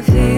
I you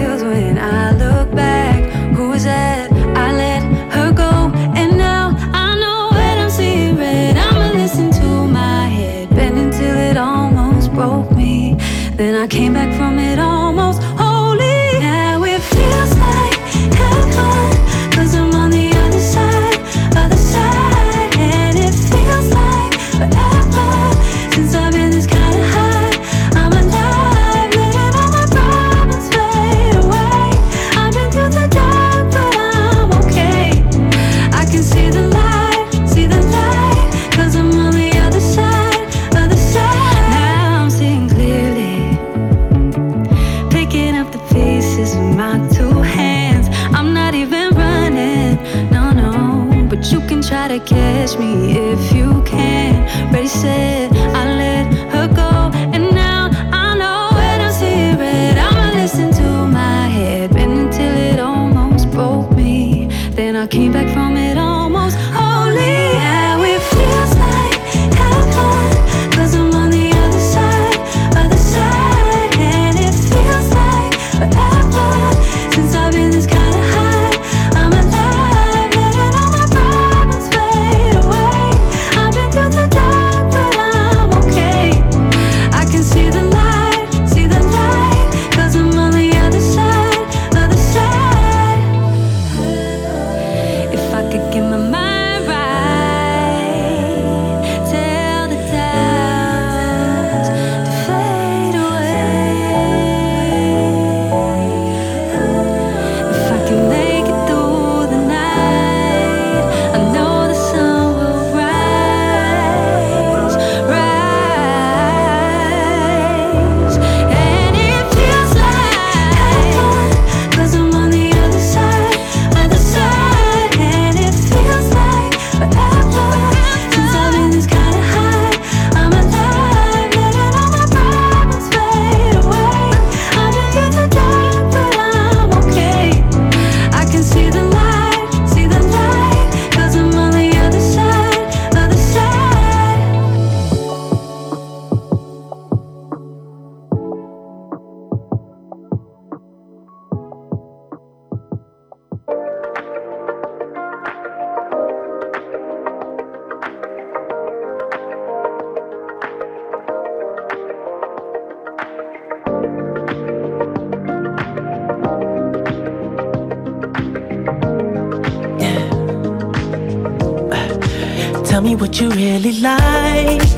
Tell me what you really like.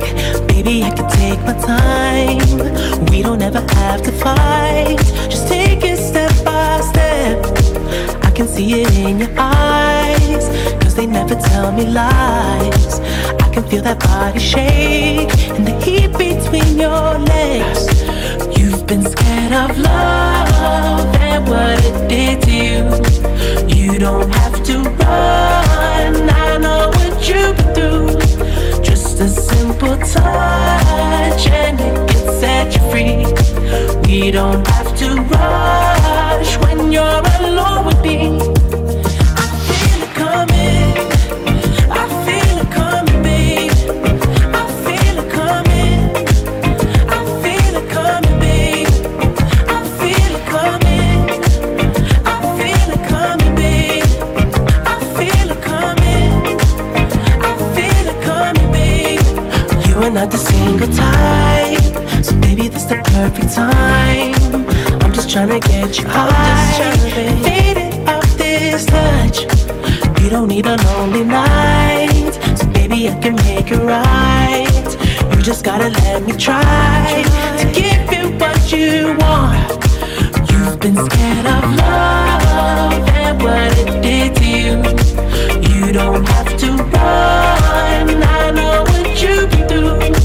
Baby, I can take my time. We don't ever have to fight. Just take it step by step. I can see it in your eyes. Cause they never tell me lies. I can feel that body shake and the heat between your legs. Been scared of love and what it did to you. You don't have to run. I know what you've been through. Just a simple touch and it can set you free. We don't have to rush when you're alone with me. This the perfect time. I'm just trying to get you high, faded off this touch. You don't need a lonely night, so baby, I can make it right. You just gotta let me try to give you what you want. You've been scared of love and what it did to you. You don't have to run. I know what been through.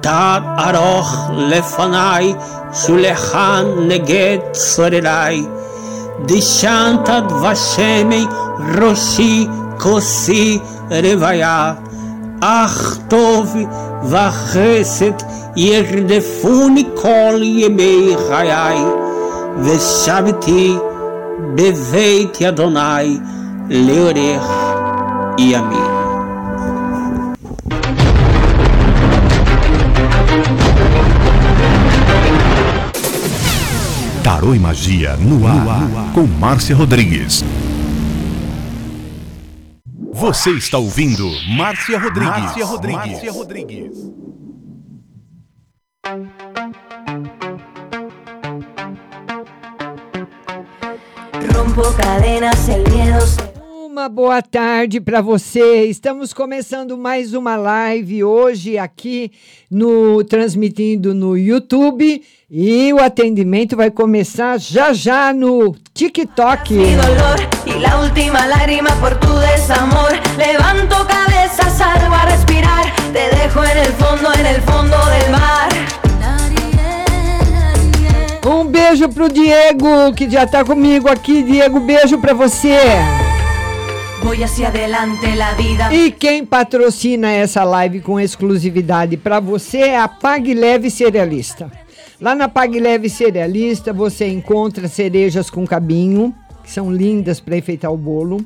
תת ארוך לפניי, שולחן נגד צורריי. דשנת דבשמי ראשי כוסי רוויה. אך טוב וחסד ירדפוני כל ימי חיי, ושבתי בבית אדוני לאורך ימים. Tarô e Magia no ar, com Márcia Rodrigues. Você está ouvindo Márcia Rodrigues. Márcia Rodrigues. Márcia Rodrigues. Rompo cadenas, el miedo se... Uma boa tarde para você. Estamos começando mais uma live hoje aqui no transmitindo no YouTube e o atendimento vai começar já já no TikTok. Um beijo pro Diego que já tá comigo aqui. Diego, beijo para você. Hacia adelante, la vida. E quem patrocina essa live com exclusividade para você é a Pag Leve Cerealista. Lá na Pag Leve Cerealista você encontra cerejas com cabinho, que são lindas para enfeitar o bolo,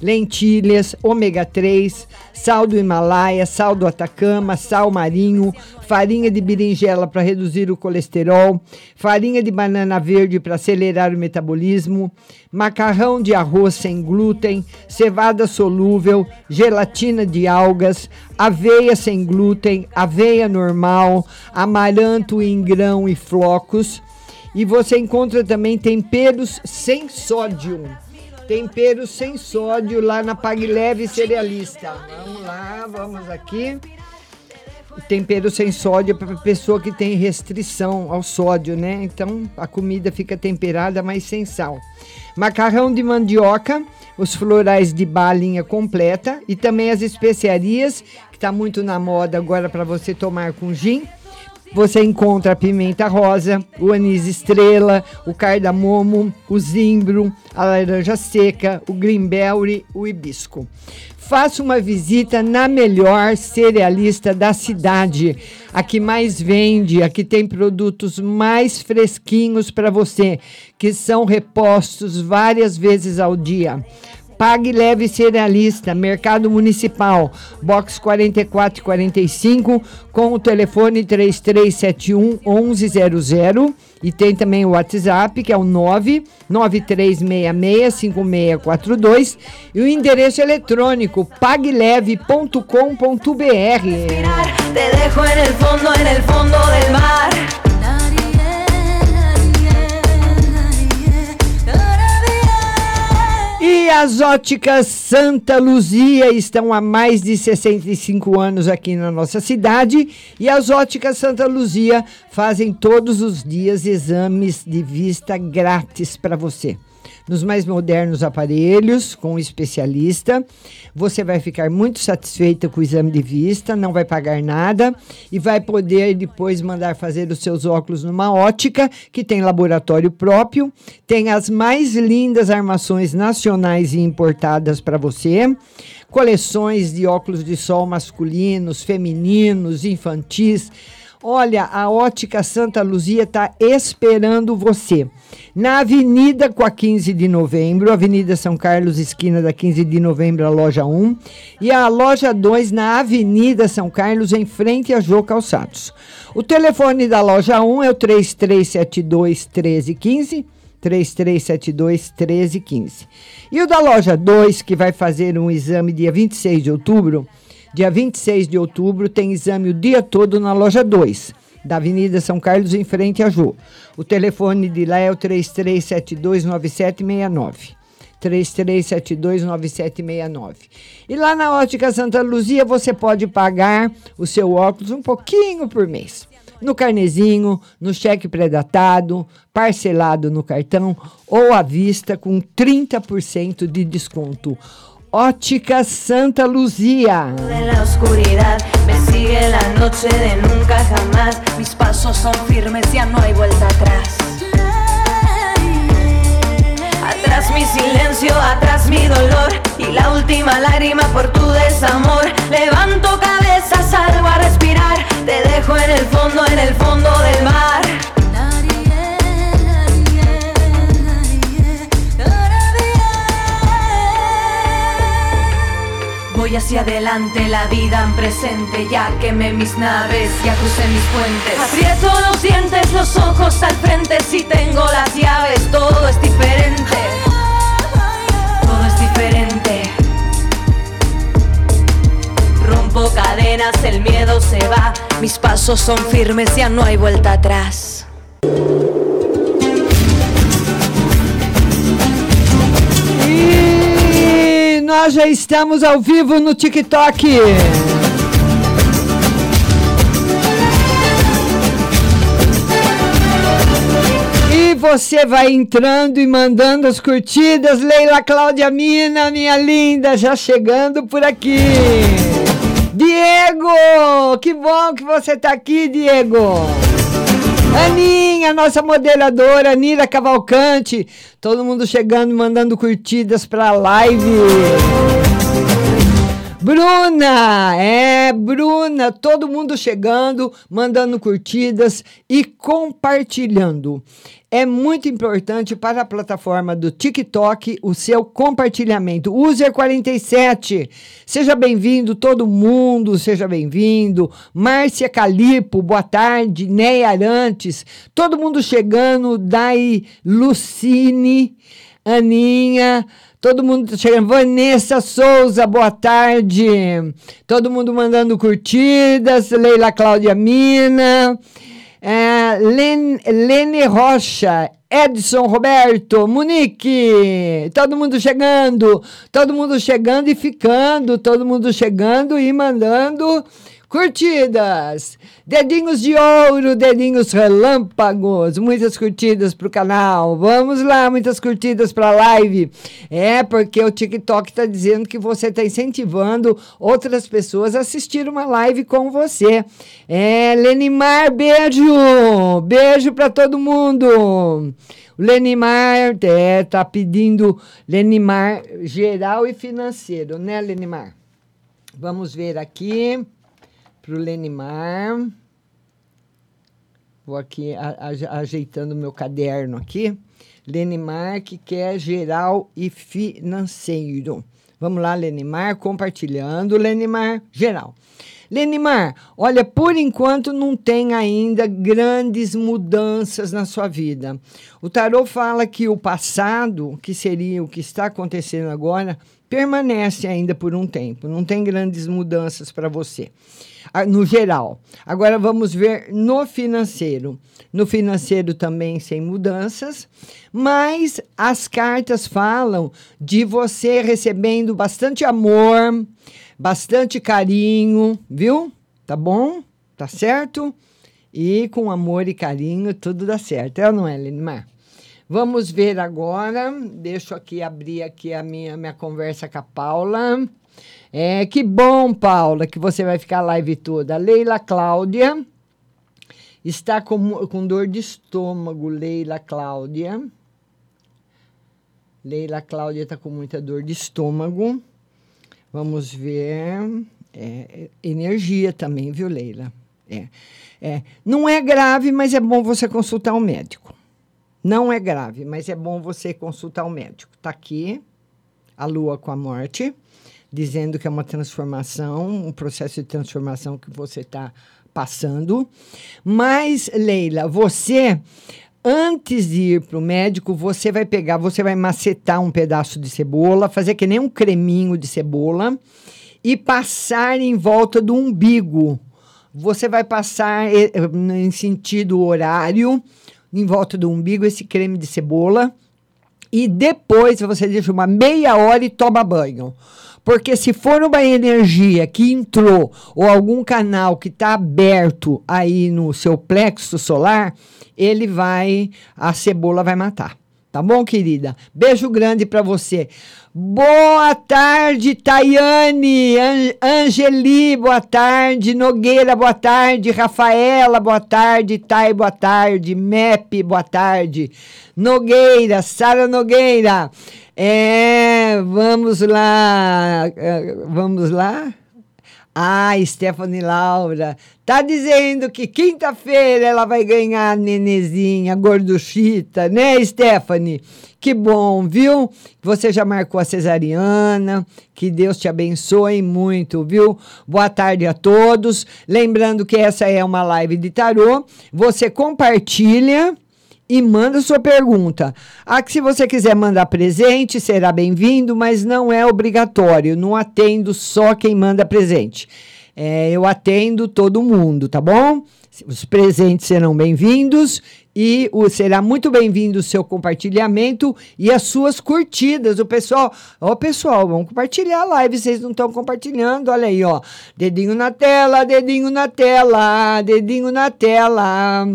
lentilhas, ômega 3, sal do Himalaia, sal do Atacama, sal marinho, farinha de berinjela para reduzir o colesterol, farinha de banana verde para acelerar o metabolismo, macarrão de arroz sem glúten, cevada solúvel, gelatina de algas, aveia sem glúten, aveia normal, amaranto em grão e flocos. E você encontra também temperos sem sódio. Temperos sem sódio lá na Pag Leve Cerealista. Vamos lá, vamos aqui. Tempero sem sódio para pessoa que tem restrição ao sódio, né? Então a comida fica temperada, mas sem sal. Macarrão de mandioca, os florais de balinha completa e também as especiarias, que está muito na moda agora para você tomar com gin. Você encontra a pimenta rosa, o anis estrela, o cardamomo, o zimbro, a laranja seca, o greenberry, o hibisco. Faça uma visita na melhor cerealista da cidade, a que mais vende, a que tem produtos mais fresquinhos para você, que são repostos várias vezes ao dia. Pague Leve Cerealista, Mercado Municipal, box 44 e 45, com o telefone 3371 1100 e tem também o WhatsApp, que é o 99366 5642 e o endereço eletrônico pagleve.com.br. E as óticas Santa Luzia estão há mais de 65 anos aqui na nossa cidade. E as óticas Santa Luzia fazem todos os dias exames de vista grátis para você. Nos mais modernos aparelhos, com um especialista. Você vai ficar muito satisfeita com o exame de vista, não vai pagar nada e vai poder depois mandar fazer os seus óculos numa ótica que tem laboratório próprio, tem as mais lindas armações nacionais e importadas para você, coleções de óculos de sol masculinos, femininos, infantis. Olha, a Ótica Santa Luzia está esperando você. Na Avenida com a 15 de novembro, Avenida São Carlos, esquina da 15 de novembro, a loja 1. E a loja 2 na Avenida São Carlos, em frente a Jô Calçados. O telefone da loja 1 é o 3372 1315. 3372 1315. E o da loja 2, que vai fazer um exame dia 26 de outubro, Dia 26 de outubro tem exame o dia todo na loja 2, da Avenida São Carlos, em frente a Jô. O telefone de lá é o 33729769. 33729769. E lá na Ótica Santa Luzia você pode pagar o seu óculos um pouquinho por mês. No carnezinho, no cheque pré-datado, parcelado no cartão ou à vista com 30% de desconto. Ótica Santa Luzia. En la oscuridad me sigue la noche de nunca jamás. Mis pasos son firmes, ya no hay vuelta atrás. Atrás mi silencio, atrás mi dolor y la última lágrima por tu desamor. Levanto cabeza, salgo a respirar. Te dejo en el fondo, en el fondo del mar. Hacia adelante, la vida en presente, ya quemé mis naves, ya crucé mis puentes. Aprieto los dientes, los ojos al frente, si tengo las llaves, todo es diferente. Todo es diferente. Rompo cadenas, el miedo se va, mis pasos son firmes, ya no hay vuelta atrás. Nós já estamos ao vivo no TikTok. E você vai entrando e mandando as curtidas. Leila Cláudia Mina, minha linda, já chegando por aqui. Diego, que bom que você está aqui, Diego. Aninha, nossa modeladora, Nira Cavalcante. Todo mundo chegando, mandando curtidas para a live. Bruna, é, Bruna, todo mundo chegando, mandando curtidas e compartilhando. É muito importante para a plataforma do TikTok o seu compartilhamento. User 47, seja bem-vindo todo mundo, seja bem-vindo. Márcia Calipo, boa tarde. Ney Arantes, todo mundo chegando. Dai Lucine, Aninha. Todo mundo tá chegando. Vanessa Souza, boa tarde. Todo mundo mandando curtidas. Leila Cláudia Mina. É, Len, Lene Rocha. Edson Roberto, Monique, todo mundo chegando, todo mundo chegando e ficando, todo mundo chegando e mandando curtidas. Dedinhos de ouro, dedinhos relâmpagos, muitas curtidas pro canal. Vamos lá, muitas curtidas pra live. É, porque o TikTok tá dizendo que você tá incentivando outras pessoas a assistir uma live com você. É, Lenimar, beijo! Beijo pra todo mundo! O Lenimar é, tá pedindo Lenimar geral e financeiro, né, Lenimar? Vamos ver aqui para o Lenimar. Vou aqui a, a, ajeitando meu caderno aqui. Lenimar, que quer geral e financeiro. Vamos lá, Lenimar, compartilhando. Lenimar, geral. Lenimar, olha, por enquanto não tem ainda grandes mudanças na sua vida. O tarô fala que o passado, que seria o que está acontecendo agora, permanece ainda por um tempo. Não tem grandes mudanças para você, no geral. Agora vamos ver no financeiro. No financeiro também sem mudanças, mas as cartas falam de você recebendo bastante amor, bastante carinho, viu? Tá bom? Tá certo? E com amor e carinho tudo dá certo, é ou não é, Lenimar? Vamos ver agora. Deixa eu aqui abrir aqui a minha, minha conversa com a Paula. É, que bom, Paula, que você vai ficar live toda. Leila Cláudia está com, com dor de estômago, Leila Cláudia. Leila Cláudia está com muita dor de estômago. Vamos ver. É, energia também, viu, Leila? É, é. Não é grave, mas é bom você consultar um médico. Não é grave, mas é bom você consultar o médico. Está aqui a lua com a morte, dizendo que é uma transformação, um processo de transformação que você está passando. Mas, Leila, você, antes de ir para o médico, você vai pegar, você vai macetar um pedaço de cebola, fazer que nem um creminho de cebola e passar em volta do umbigo. Você vai passar eh, em sentido horário em volta do umbigo esse creme de cebola e depois você deixa uma meia hora e toma banho. Porque se for uma energia que entrou ou algum canal que está aberto aí no seu plexo solar, ele vai, a cebola vai matar. Tá bom, querida? Beijo grande para você. Boa tarde, Tayane, An Angeli, boa tarde, Nogueira, boa tarde, Rafaela, boa tarde, Thay, boa tarde, Mep, boa tarde, Nogueira, Sara Nogueira. É, vamos lá, é, vamos lá. Ah, Stephanie Laura. Tá dizendo que quinta-feira ela vai ganhar a nenezinha gorduchita, né, Stephanie? Que bom, viu? Você já marcou a cesariana. Que Deus te abençoe muito, viu? Boa tarde a todos. Lembrando que essa é uma live de tarô. Você compartilha e manda sua pergunta. Ah, que se você quiser mandar presente, será bem-vindo, mas não é obrigatório. Não atendo só quem manda presente. É, eu atendo todo mundo, tá bom? Os presentes serão bem-vindos e o, será muito bem-vindo o seu compartilhamento e as suas curtidas. O pessoal, ó, pessoal, vamos compartilhar a live. Vocês não estão compartilhando, olha aí, ó. Dedinho na tela, dedinho na tela, dedinho na tela.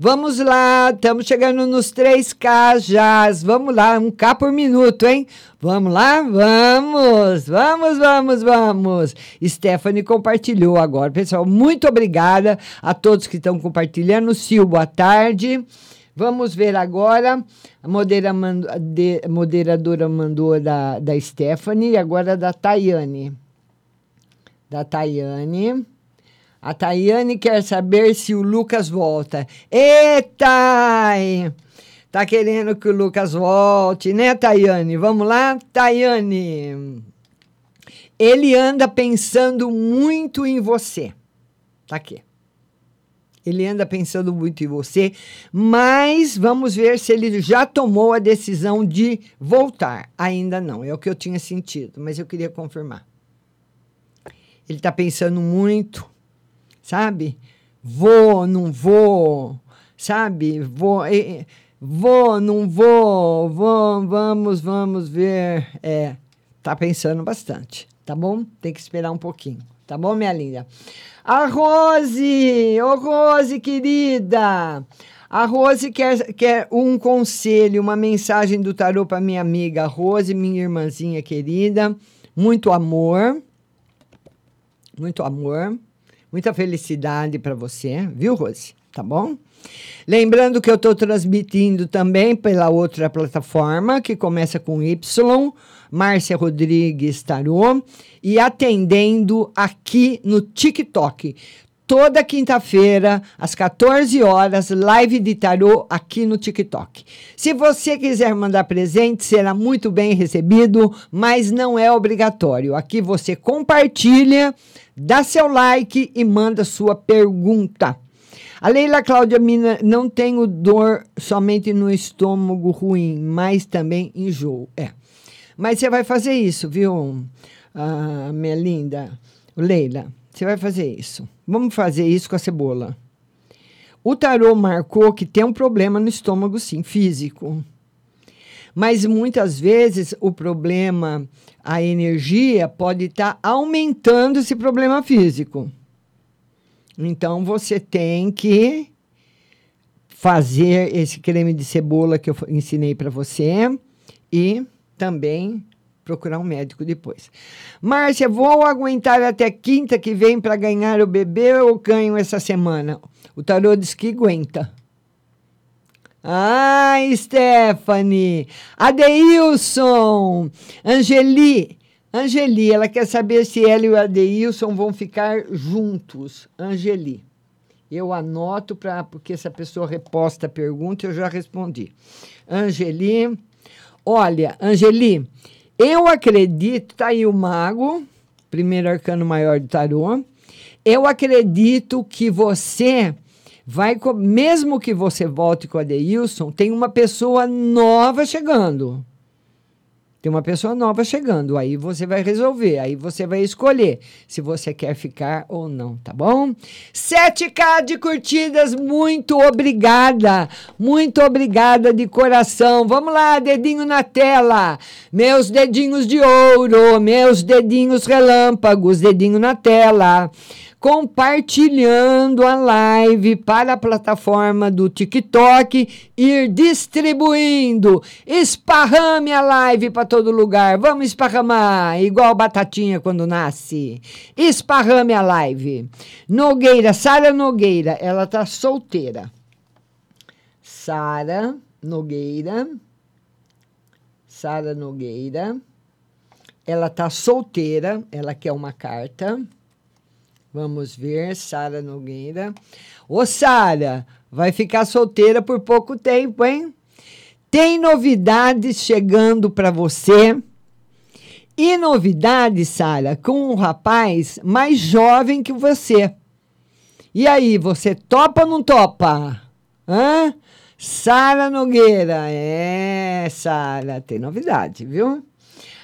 Vamos lá, estamos chegando nos 3K já. Vamos lá, um K por minuto, hein? Vamos lá? Vamos, vamos, vamos, vamos. Stephanie compartilhou agora. Pessoal, muito obrigada a todos que estão compartilhando. Sil, boa tarde. Vamos ver agora. A modera mando, de, moderadora mandou da, da Stephanie e agora da Tayane. Da Tayane. A Tayane quer saber se o Lucas volta. Eita! Tá querendo que o Lucas volte, né, Tayane? Vamos lá, Tayane. Ele anda pensando muito em você. Tá aqui. Ele anda pensando muito em você, mas vamos ver se ele já tomou a decisão de voltar. Ainda não, é o que eu tinha sentido, mas eu queria confirmar. Ele está pensando muito sabe? Vou, não vou, sabe? Vou, vou, não vou, vou, vamos, vamos ver. É, tá pensando bastante, tá bom? Tem que esperar um pouquinho, tá bom, minha linda? A Rose, ô oh, Rose querida, a Rose quer, quer um conselho, uma mensagem do tarô para minha amiga Rose, minha irmãzinha querida. Muito amor, muito amor. Muita felicidade para você, viu, Rose? Tá bom? Lembrando que eu estou transmitindo também pela outra plataforma, que começa com Y, Márcia Rodrigues Tarô, e atendendo aqui no TikTok. Toda quinta-feira, às 14 horas, live de tarô aqui no TikTok. Se você quiser mandar presente, será muito bem recebido, mas não é obrigatório. Aqui você compartilha, dá seu like e manda sua pergunta. A Leila Cláudia Mina, não tenho dor somente no estômago ruim, mas também enjoo. É. Mas você vai fazer isso, viu, ah, minha linda? Leila, você vai fazer isso. Vamos fazer isso com a cebola. O tarô marcou que tem um problema no estômago, sim, físico. Mas muitas vezes o problema, a energia, pode estar aumentando esse problema físico. Então você tem que fazer esse creme de cebola que eu ensinei para você e também procurar um médico depois. Márcia, vou aguentar até quinta que vem para ganhar o bebê ou ganho essa semana? O tarô diz que aguenta. Ai, Stephanie! Adeilson! Angeli! Angeli, ela quer saber se ela e o Adeilson vão ficar juntos. Angeli. Eu anoto para porque essa pessoa reposta a pergunta, eu já respondi. Angeli, olha, Angeli, eu acredito, tá aí o mago, primeiro arcano maior do tarô. Eu acredito que você vai, mesmo que você volte com o Adeilson, tem uma pessoa nova chegando. Tem uma pessoa nova chegando, aí você vai resolver, aí você vai escolher se você quer ficar ou não, tá bom? 7K de curtidas, muito obrigada, muito obrigada de coração. Vamos lá, dedinho na tela, meus dedinhos de ouro, meus dedinhos relâmpagos, dedinho na tela compartilhando a live para a plataforma do TikTok, ir distribuindo. Esparrame a live para todo lugar. Vamos esparramar, igual batatinha quando nasce. Esparrame a live. Nogueira, Sara Nogueira, ela tá solteira. Sara Nogueira. Sara Nogueira. Ela tá solteira, ela quer uma carta. Vamos ver, Sara Nogueira. Ô, Sara, vai ficar solteira por pouco tempo, hein? Tem novidades chegando para você. E novidades, Sara, com um rapaz mais jovem que você. E aí, você topa ou não topa? Hã? Sara Nogueira. É, Sara, tem novidade, viu?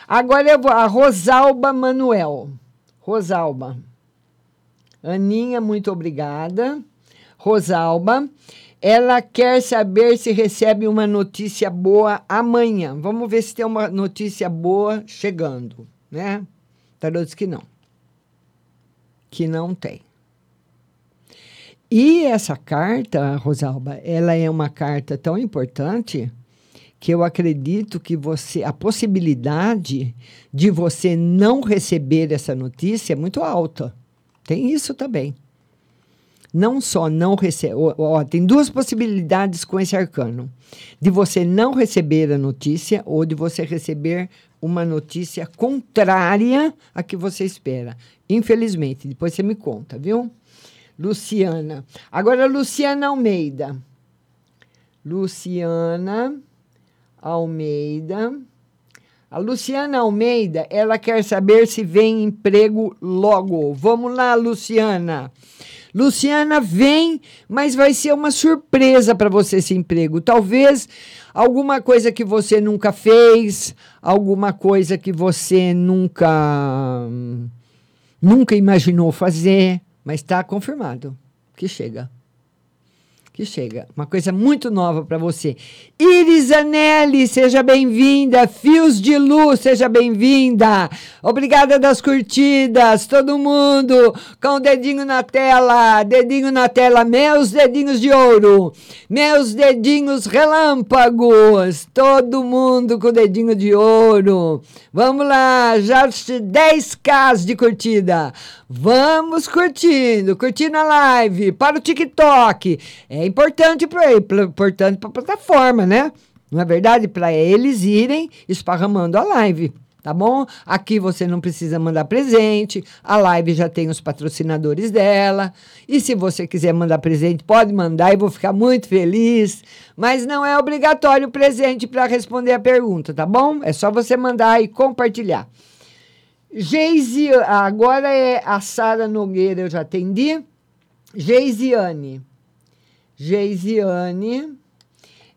Agora eu vou. A Rosalba Manuel. Rosalba. Aninha, muito obrigada. Rosalba, ela quer saber se recebe uma notícia boa amanhã. Vamos ver se tem uma notícia boa chegando, né? Tarô que não. Que não tem. E essa carta, Rosalba, ela é uma carta tão importante que eu acredito que você a possibilidade de você não receber essa notícia é muito alta. Tem isso também. Não só não receber. Tem duas possibilidades com esse arcano: de você não receber a notícia ou de você receber uma notícia contrária à que você espera. Infelizmente, depois você me conta, viu? Luciana. Agora, Luciana Almeida. Luciana Almeida. A Luciana Almeida, ela quer saber se vem emprego logo. Vamos lá, Luciana. Luciana, vem, mas vai ser uma surpresa para você esse emprego. Talvez alguma coisa que você nunca fez, alguma coisa que você nunca nunca imaginou fazer, mas está confirmado que chega que chega. Uma coisa muito nova para você. Iris Anelli, seja bem-vinda. Fios de Luz, seja bem-vinda. Obrigada das curtidas. Todo mundo com o dedinho na tela. Dedinho na tela. Meus dedinhos de ouro. Meus dedinhos relâmpagos. Todo mundo com o dedinho de ouro. Vamos lá. Já 10k de curtida. Vamos curtindo. Curtindo a live. Para o TikTok. É importante para importante para a plataforma, né? Não é verdade? Para eles irem esparramando a live. Tá bom? Aqui você não precisa mandar presente. A live já tem os patrocinadores dela. E se você quiser mandar presente, pode mandar e vou ficar muito feliz. Mas não é obrigatório o presente para responder a pergunta, tá bom? É só você mandar e compartilhar. Geisi, agora é a Sara Nogueira, eu já atendi. Geisiane. Geisiane.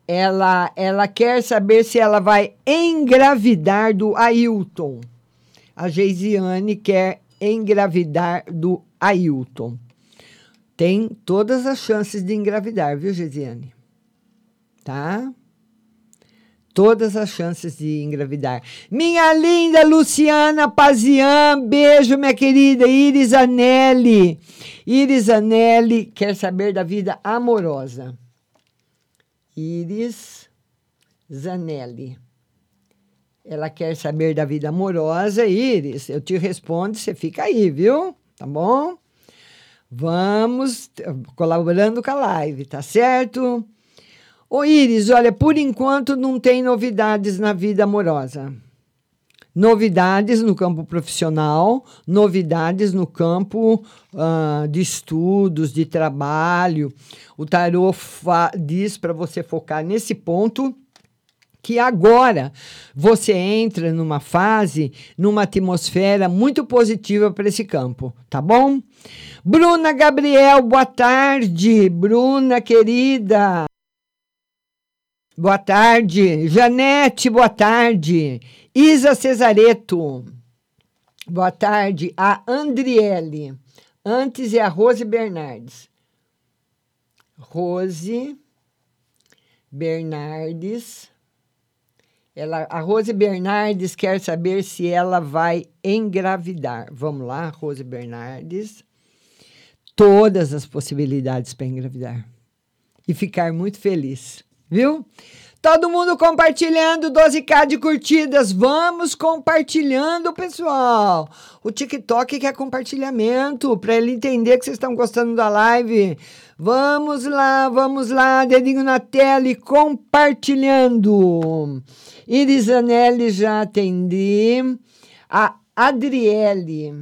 Ela, ela quer saber se ela vai engravidar do Ailton. A Geisiane quer engravidar do Ailton. Tem todas as chances de engravidar, viu, Geisiane? Tá? Todas as chances de engravidar. Minha linda Luciana Pazian, beijo, minha querida Iris Anelli. Iris Anelli quer saber da vida amorosa. Iris Zanelli. Ela quer saber da vida amorosa. Iris, eu te respondo, você fica aí, viu? Tá bom? Vamos colaborando com a live, tá certo? Ô Iris, olha, por enquanto não tem novidades na vida amorosa. Novidades no campo profissional, novidades no campo ah, de estudos, de trabalho. O tarô diz para você focar nesse ponto que agora você entra numa fase, numa atmosfera muito positiva para esse campo, tá bom? Bruna Gabriel, boa tarde. Bruna querida. Boa tarde. Janete, boa tarde. Isa Cesareto. Boa tarde. A Andriele. Antes é a Rose Bernardes. Rose Bernardes. Ela, a Rose Bernardes quer saber se ela vai engravidar. Vamos lá, Rose Bernardes. Todas as possibilidades para engravidar. E ficar muito feliz, viu? Todo mundo compartilhando, 12k de curtidas. Vamos compartilhando, pessoal. O TikTok quer compartilhamento para ele entender que vocês estão gostando da live. Vamos lá, vamos lá, dedinho na tela e compartilhando. Iris Anelli já atendi. A Adriele.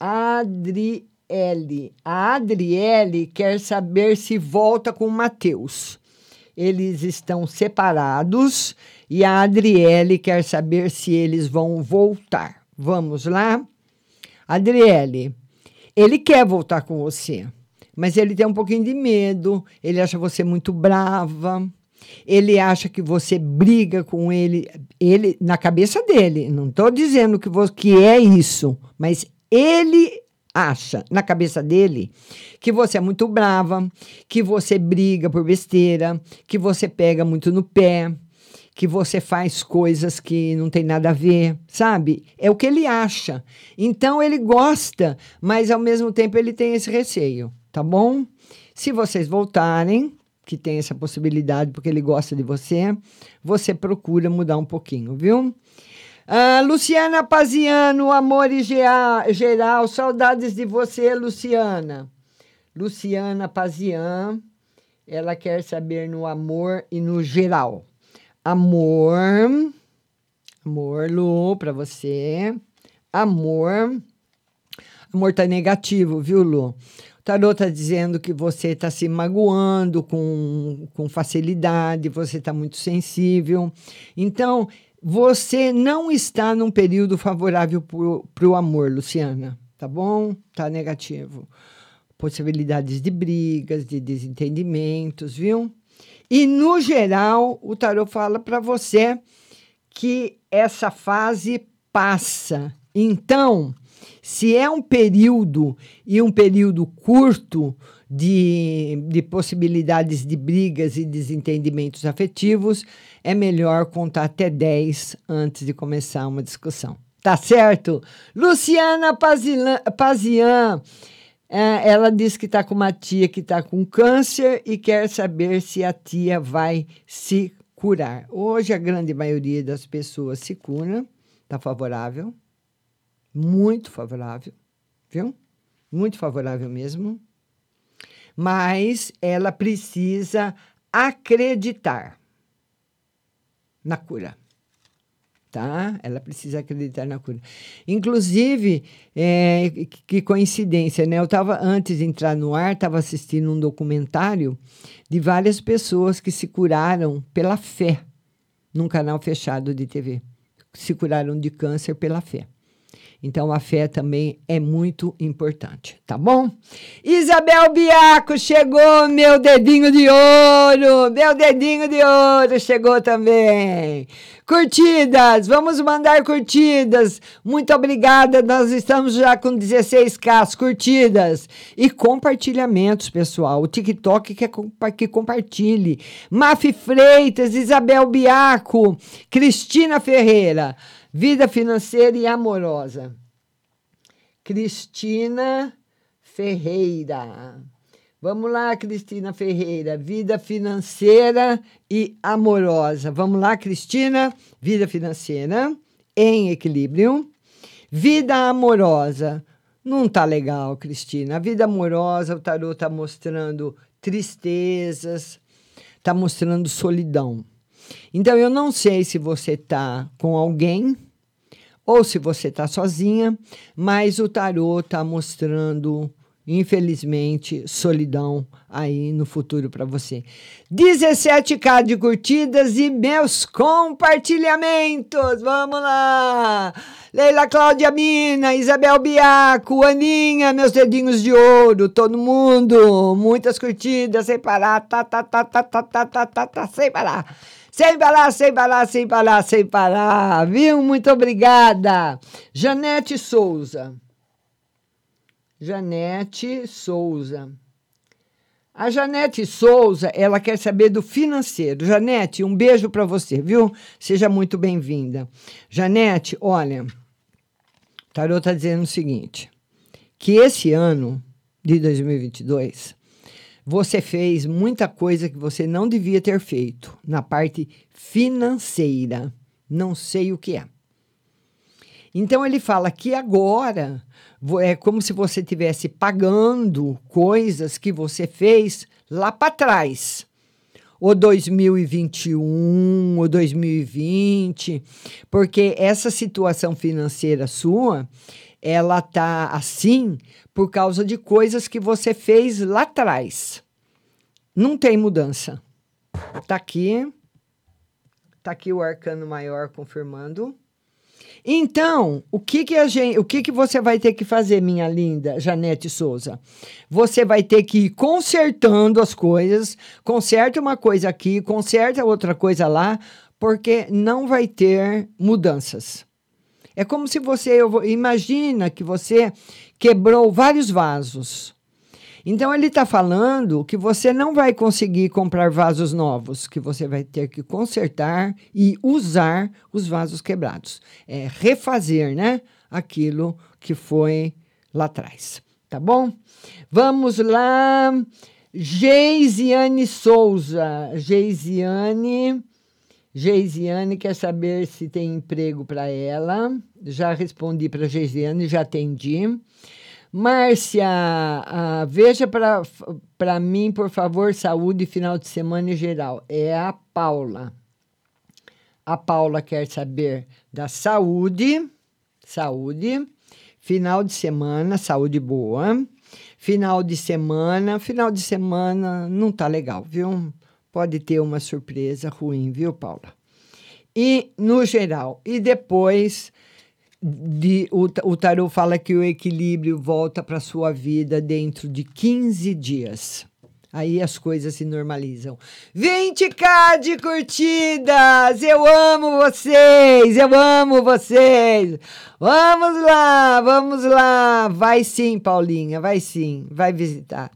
Adriele. A Adriele quer saber se volta com o Matheus. Eles estão separados e a Adriele quer saber se eles vão voltar. Vamos lá? Adriele, ele quer voltar com você, mas ele tem um pouquinho de medo, ele acha você muito brava. Ele acha que você briga com ele, ele na cabeça dele. Não estou dizendo que, vo- que é isso, mas ele acha na cabeça dele que você é muito brava, que você briga por besteira, que você pega muito no pé, que você faz coisas que não tem nada a ver, sabe? É o que ele acha. Então ele gosta, mas ao mesmo tempo ele tem esse receio, tá bom? Se vocês voltarem, que tem essa possibilidade porque ele gosta de você, você procura mudar um pouquinho, viu? Ah, Luciana Paziano, amor e geral, saudades de você, Luciana. Luciana Pazian, ela quer saber no amor e no geral. Amor, amor, Lu, para você. Amor, amor tá negativo, viu, Lu? O tarô tá dizendo que você está se magoando com, com facilidade, você está muito sensível. Então, você não está num período favorável para o amor, Luciana, tá bom? Tá negativo. Possibilidades de brigas, de desentendimentos, viu? E, no geral, o tarô fala para você que essa fase passa. Então, se é um período e um período curto de, de possibilidades de brigas e desentendimentos afetivos, é melhor contar até 10 antes de começar uma discussão. Tá certo? Luciana Pazian, é, ela diz que está com uma tia que está com câncer e quer saber se a tia vai se curar. Hoje a grande maioria das pessoas se cura, está favorável, muito favorável, viu? Muito favorável mesmo. Mas ela precisa acreditar na cura. tá? Ela precisa acreditar na cura. Inclusive, é, que- coincidência, né? Eu estava, antes de entrar no ar, estava assistindo um documentário de várias pessoas que se curaram pela fé, num canal fechado de TV. Se curaram de câncer pela fé. Então, a fé também é muito importante, tá bom? Isabel Biaco chegou, meu dedinho de ouro, meu dedinho de ouro chegou também. Curtidas, vamos mandar curtidas. Muito obrigada, nós estamos já com 16k curtidas. E compartilhamentos, pessoal. O TikTok quer que compartilhe. Maf Freitas, Isabel Biaco, Cristina Ferreira. Vida financeira e amorosa. Cristina Ferreira. Vamos lá, Cristina Ferreira. Vida financeira e amorosa. Vamos lá, Cristina. Vida financeira em equilíbrio. Vida amorosa. Não tá legal, Cristina. A vida amorosa, o tarô tá mostrando tristezas, tá mostrando solidão. Então, eu não sei se você tá com alguém ou se você está sozinha, mas o tarô está mostrando, infelizmente, solidão aí no futuro para você. 17k de curtidas e meus compartilhamentos. Vamos lá! Leila Cláudia Mina, Isabel Biaco, Aninha, meus dedinhos de ouro, todo mundo, muitas curtidas sem parar, tá tá tá tá tá tá tá, tá, tá sem parar. Sem parar, sem parar, sem parar, sem parar, viu? Muito obrigada. Janete Souza. Janete Souza. A Janete Souza, ela quer saber do financeiro. Janete, um beijo para você, viu? Seja muito bem-vinda. Janete, olha, o está dizendo o seguinte: que esse ano de 2022 você fez muita coisa que você não devia ter feito na parte financeira. Não sei o que é. Então ele fala que agora é como se você estivesse pagando coisas que você fez lá para trás. Ou 2021, ou 2020, porque essa situação financeira sua, ela tá assim por causa de coisas que você fez lá atrás. Não tem mudança. Tá aqui. Tá aqui o arcano maior confirmando. Então, o que que a gente, o que que você vai ter que fazer, minha linda Janete Souza? Você vai ter que ir consertando as coisas, conserta uma coisa aqui, conserta outra coisa lá, porque não vai ter mudanças. É como se você, eu vou- imagina que você quebrou vários vasos. Então ele está falando que você não vai conseguir comprar vasos novos, que você vai ter que consertar e usar os vasos quebrados. É refazer, né? Aquilo que foi lá atrás. Tá bom? Vamos lá. Geisiane Souza. Geisiane. Geisiane quer saber se tem emprego para ela. Já respondi para Geisiane, já atendi. Márcia, ah, veja para mim, por favor, saúde final de semana em geral. É a Paula. A Paula quer saber da saúde, saúde, final de semana, saúde boa. Final de semana, final de semana não tá legal, viu? Pode ter uma surpresa ruim, viu, Paula? E no geral, e depois de, o, o tarô fala que o equilíbrio volta para sua vida dentro de 15 dias. Aí as coisas se normalizam. 20k de curtidas! Eu amo vocês! Eu amo vocês! Vamos lá, vamos lá! Vai sim, Paulinha, vai sim, vai visitar.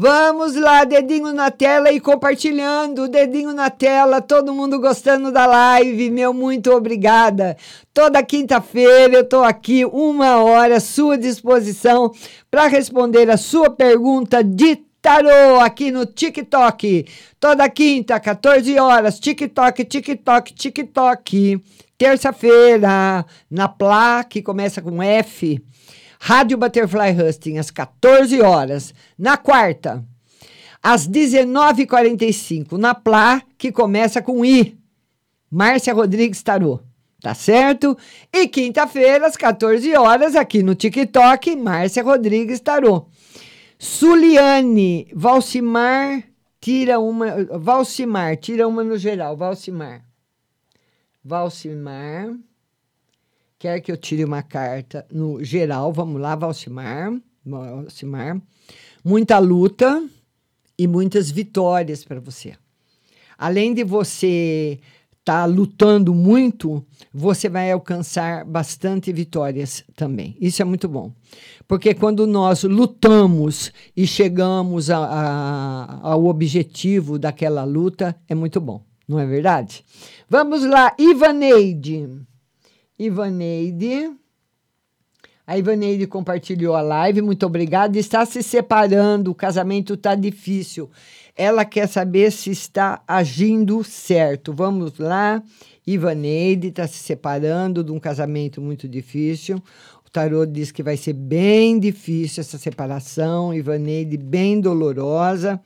Vamos lá, dedinho na tela e compartilhando, dedinho na tela, todo mundo gostando da live, meu muito obrigada. Toda quinta-feira eu tô aqui uma hora à sua disposição para responder a sua pergunta de tarô aqui no TikTok. Toda quinta, 14 horas, TikTok, TikTok, TikTok. Terça-feira, na Plá, que começa com F. Rádio Butterfly Husting, às 14 horas. Na quarta, às 19h45, na Plá, que começa com I. Márcia Rodrigues Tarô. Tá certo? E quinta-feira, às 14 horas, aqui no TikTok, Márcia Rodrigues Tarô. Suliane, Valcimar, tira uma. Valcimar, tira uma no geral. Valcimar. Valcimar. Quer que eu tire uma carta no geral? Vamos lá, Valcimar. Valcimar. Muita luta e muitas vitórias para você. Além de você estar lutando muito, você vai alcançar bastante vitórias também. Isso é muito bom. Porque quando nós lutamos e chegamos a- a- ao objetivo daquela luta, é muito bom, não é verdade? Vamos lá, Ivaneide. Ivaneide. A Ivaneide compartilhou a live, muito obrigada. Está se separando, o casamento está difícil. Ela quer saber se está agindo certo. Vamos lá. Ivaneide está se separando de um casamento muito difícil. O tarô diz que vai ser bem difícil essa separação. Ivaneide, bem dolorosa.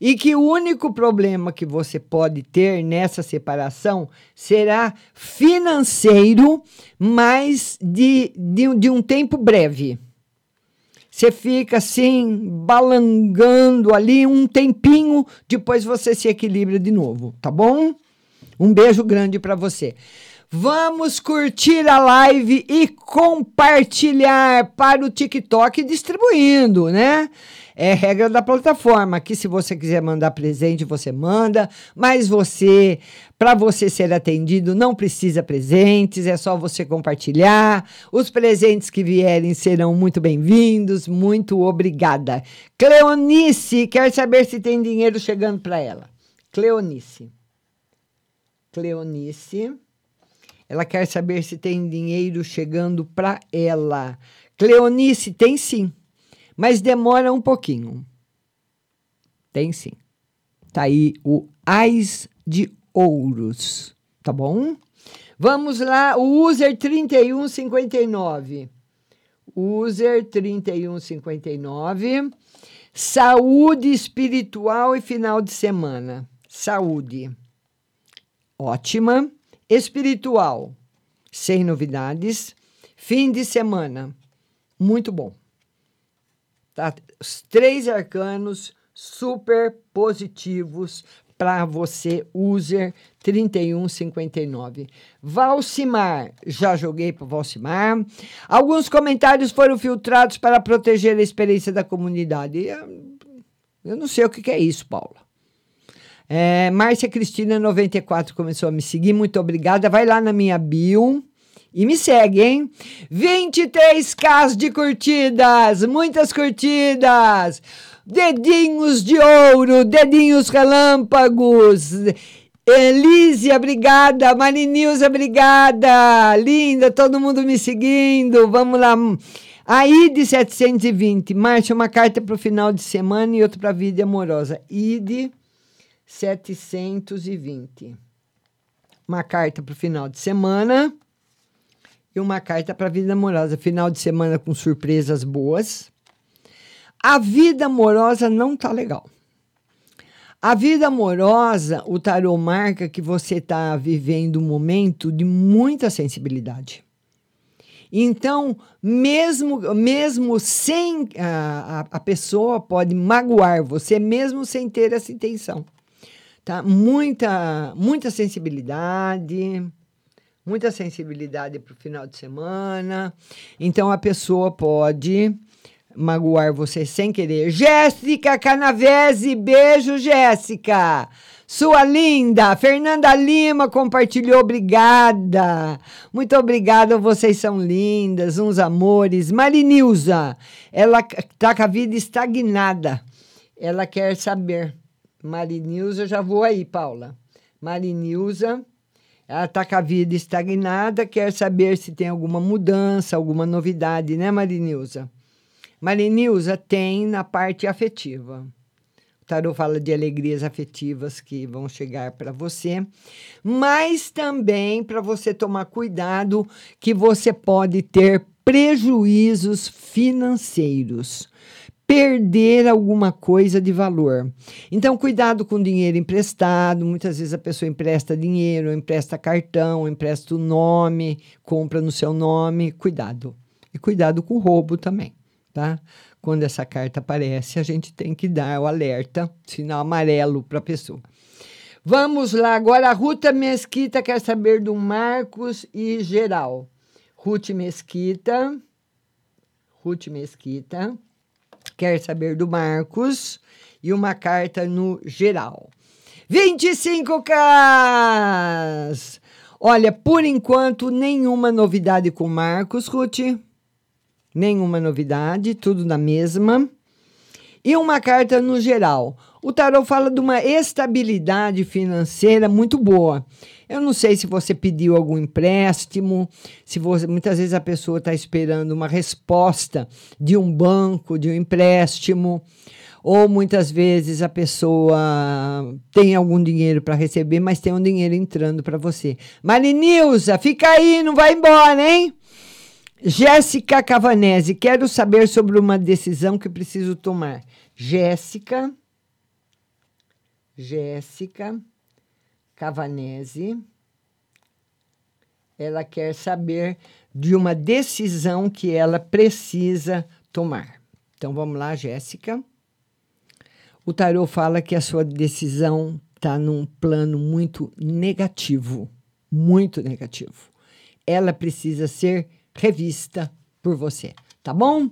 E que o único problema que você pode ter nessa separação será financeiro, mas de, de, de um tempo breve. Você fica assim, balangando ali um tempinho, depois você se equilibra de novo, tá bom? Um beijo grande para você. Vamos curtir a live e compartilhar para o TikTok distribuindo, né? É regra da plataforma. Aqui, se você quiser mandar presente, você manda. Mas você, para você ser atendido, não precisa presentes, é só você compartilhar. Os presentes que vierem serão muito bem-vindos. Muito obrigada. Cleonice quer saber se tem dinheiro chegando para ela. Cleonice. Cleonice. Ela quer saber se tem dinheiro chegando para ela. Cleonice, tem sim, mas demora um pouquinho. Tem sim. Tá aí o Ais de Ouros, tá bom? Vamos lá, o user 3159. User 3159. Saúde espiritual e final de semana. Saúde. Ótima. Espiritual. Sem novidades. Fim de semana. Muito bom. Tá? Os três arcanos super positivos para você, user 3159. Valcimar, já joguei para Valcimar. Alguns comentários foram filtrados para proteger a experiência da comunidade. Eu, não sei o que, que é isso, Paula. É, Márcia Cristina 94 começou a me seguir, muito obrigada. Vai lá na minha bio e me segue, hein? 23k de curtidas, muitas curtidas. Dedinhos de ouro, dedinhos relâmpagos. Elísia, obrigada. Marinilza, obrigada. Linda, todo mundo me seguindo. Vamos lá. Aí de 720. Márcia, uma carta para o final de semana e outra para a vida amorosa. ID 720. Uma carta para o final de semana e uma carta para a vida amorosa. Final de semana com surpresas boas. A vida amorosa não tá legal. A vida amorosa, o tarô marca que você está vivendo um momento de muita sensibilidade. Então, mesmo, mesmo sem a, a, pessoa pode magoar você, mesmo sem ter essa intenção. Tá? Muita, muita sensibilidade, muita sensibilidade para o final de semana. Então, a pessoa pode magoar você sem querer. Jéssica Canavese, beijo, Jéssica. Sua linda, Fernanda Lima compartilhou, obrigada. Muito obrigada, vocês são lindas, uns amores. Marinilza, ela tá com a vida estagnada. Ela quer saber. Marinilza, já vou aí, Paula. Marinilza, ela tá com a vida estagnada, quer saber se tem alguma mudança, alguma novidade, né, Marinilza? Marinilza tem na parte afetiva. O tarô fala de alegrias afetivas que vão chegar para você, mas também para você tomar cuidado que você pode ter prejuízos financeiros. Perder alguma coisa de valor. Então, cuidado com dinheiro emprestado. Muitas vezes a pessoa empresta dinheiro, empresta cartão, empresta o nome, compra no seu nome. Cuidado. E cuidado com o roubo também, tá? Quando essa carta aparece, a gente tem que dar o alerta, sinal amarelo para a pessoa. Vamos lá, agora a Ruta Mesquita quer saber do Marcos e geral. Ruth Mesquita. Ruth Mesquita quer saber do Marcos e uma carta no geral. 25 Ks! Olha, por enquanto, nenhuma novidade com Marcos, Ruth. Nenhuma novidade, tudo na mesma. E uma carta no geral. O tarot fala de uma estabilidade financeira muito boa. Eu não sei se você pediu algum empréstimo, se você, muitas vezes a pessoa está esperando uma resposta de um banco, de um empréstimo, ou muitas vezes a pessoa tem algum dinheiro para receber, mas tem um dinheiro entrando para você. Marinilza, fica aí, não vai embora, hein? Jéssica Cavanese, quero saber sobre uma decisão que preciso tomar. Jéssica. Jéssica Cavanese. Ela quer saber de uma decisão que ela precisa tomar. Então vamos lá, Jéssica. O tarô fala que a sua decisão está num plano muito negativo, muito negativo. Ela precisa ser revista por você, tá bom?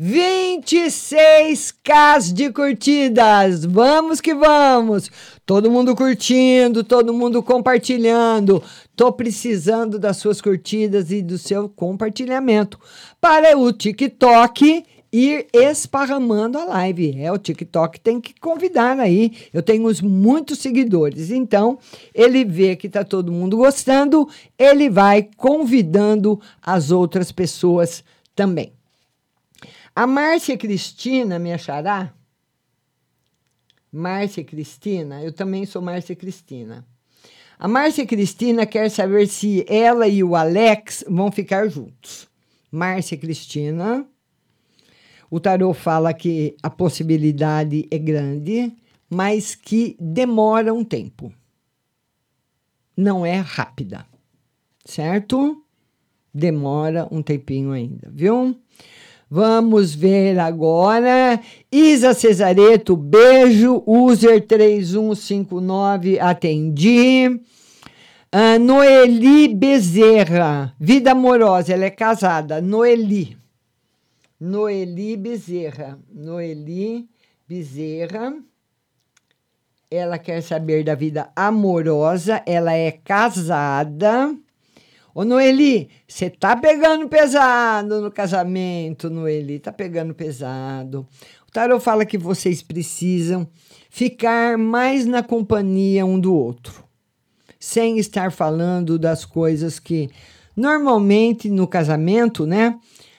26k de curtidas. Vamos que vamos. Todo mundo curtindo, todo mundo compartilhando. Tô precisando das suas curtidas e do seu compartilhamento para o TikTok ir esparramando a live. É, o TikTok tem que convidar aí. Eu tenho muitos seguidores. Então, ele vê que tá todo mundo gostando, ele vai convidando as outras pessoas também. A Márcia Cristina, minha xará, Márcia Cristina, eu também sou Márcia Cristina. A Márcia Cristina quer saber se ela e o Alex vão ficar juntos. Márcia Cristina, o tarô fala que a possibilidade é grande, mas que demora um tempo. Não é rápida, certo? Demora um tempinho ainda, viu? Vamos ver agora. Isa Cesareto, beijo. User 3159, atendi. Uh, Noeli Bezerra, vida amorosa, ela é casada. Noeli. Noeli Bezerra. Noeli Bezerra. Ela quer saber da vida amorosa, ela é casada. Ô, Noeli, você tá pegando pesado no casamento, Noeli, tá pegando pesado. O tarot fala que vocês precisam ficar mais na companhia um do outro, sem estar falando das coisas que normalmente no casamento, né?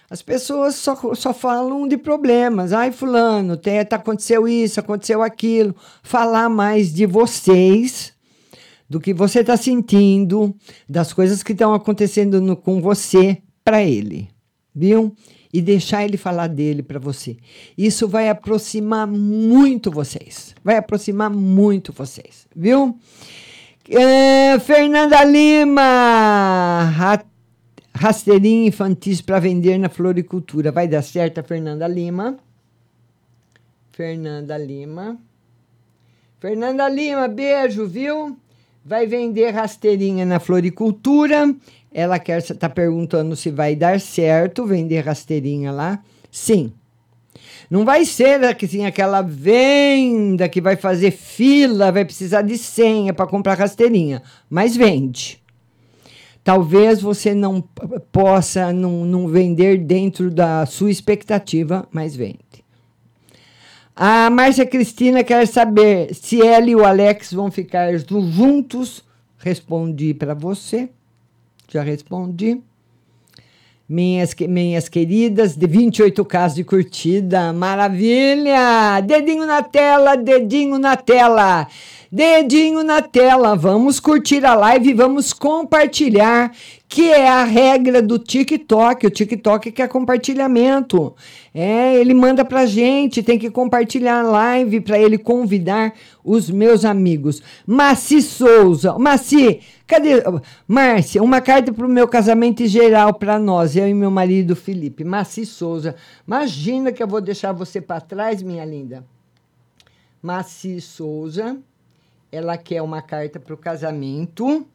As pessoas só, só falam de problemas. Ai, fulano, tá, aconteceu isso, aconteceu aquilo. Falar mais de vocês do que você está sentindo, das coisas que estão acontecendo no, com você para ele, viu? E deixar ele falar dele para você. Isso vai aproximar muito vocês. Vai aproximar muito vocês, viu? É, Fernanda Lima, rasteirinho infantis para vender na floricultura. Vai dar certo, Fernanda Lima. Fernanda Lima. Fernanda Lima, beijo, viu? Vai vender rasteirinha na floricultura. Ela quer está perguntando se vai dar certo vender rasteirinha lá. Sim. Não vai ser assim, aquela venda que vai fazer fila, vai precisar de senha para comprar rasteirinha, mas vende. Talvez você não possa não, não vender dentro da sua expectativa, mas vende. A Márcia Cristina quer saber se ela e o Alex vão ficar juntos. Respondi para você. Já respondi. Minhas, que- minhas queridas, de 28k de curtida, maravilha! Dedinho na tela, dedinho na tela, dedinho na tela. Vamos curtir a live, vamos compartilhar, que é a regra do TikTok. O TikTok quer compartilhamento. É, ele manda pra gente, tem que compartilhar a live para ele convidar os meus amigos. Maci Souza, Maci, cadê? Márcia, uma carta pro meu casamento em geral para nós, eu e meu marido Felipe. Maci Souza, imagina que eu vou deixar você para trás, minha linda. Maci Souza, ela quer uma carta pro casamento,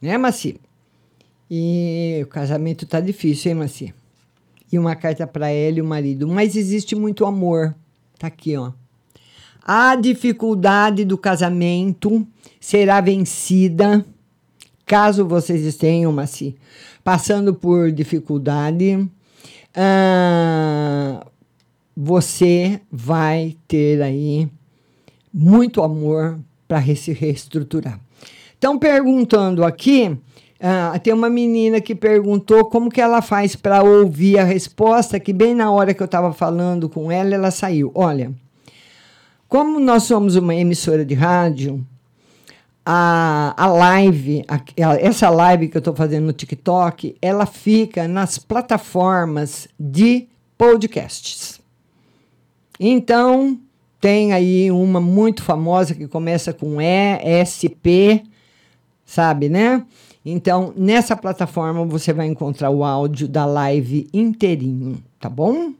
né, Maci? E o casamento tá difícil, hein, Maci? E uma carta para ela e o marido. Mas existe muito amor. Tá aqui, ó. A dificuldade do casamento será vencida caso vocês estejam, Maci, passando por dificuldade. ah, você vai ter aí muito amor para se reestruturar. Estão perguntando aqui, ah, tem uma menina que perguntou como que ela faz para ouvir a resposta, que bem na hora que eu estava falando com ela, ela saiu. Olha, como nós somos uma emissora de rádio, a, a live, a- essa live que eu estou fazendo no TikTok, ela fica nas plataformas de podcasts. Então, tem aí uma muito famosa que começa com ESP, sabe, né? Então, nessa plataforma você vai encontrar o áudio da live inteirinho, tá bom?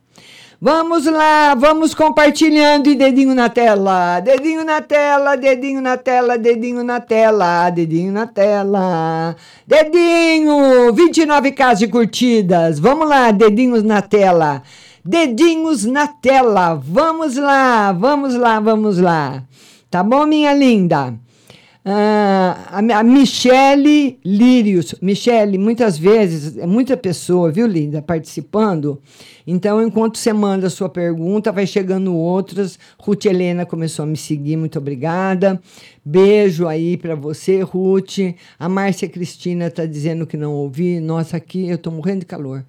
Vamos lá, vamos compartilhando e dedinho na tela, dedinho na tela, dedinho na tela, dedinho na tela, dedinho na tela, dedinho, 29k de curtidas, vamos lá, dedinhos na tela, dedinhos na tela, vamos lá, vamos lá, vamos lá, tá bom, minha linda? Ah, a, Michele Lírios. Michele, muitas vezes, é muita pessoa, viu, linda, participando. Então, enquanto você manda a sua pergunta, vai chegando outras. Ruth Helena começou a me seguir, muito obrigada. Beijo aí para você, Ruth. A Márcia Cristina está dizendo que não ouvi. Nossa, aqui eu tô morrendo de calor.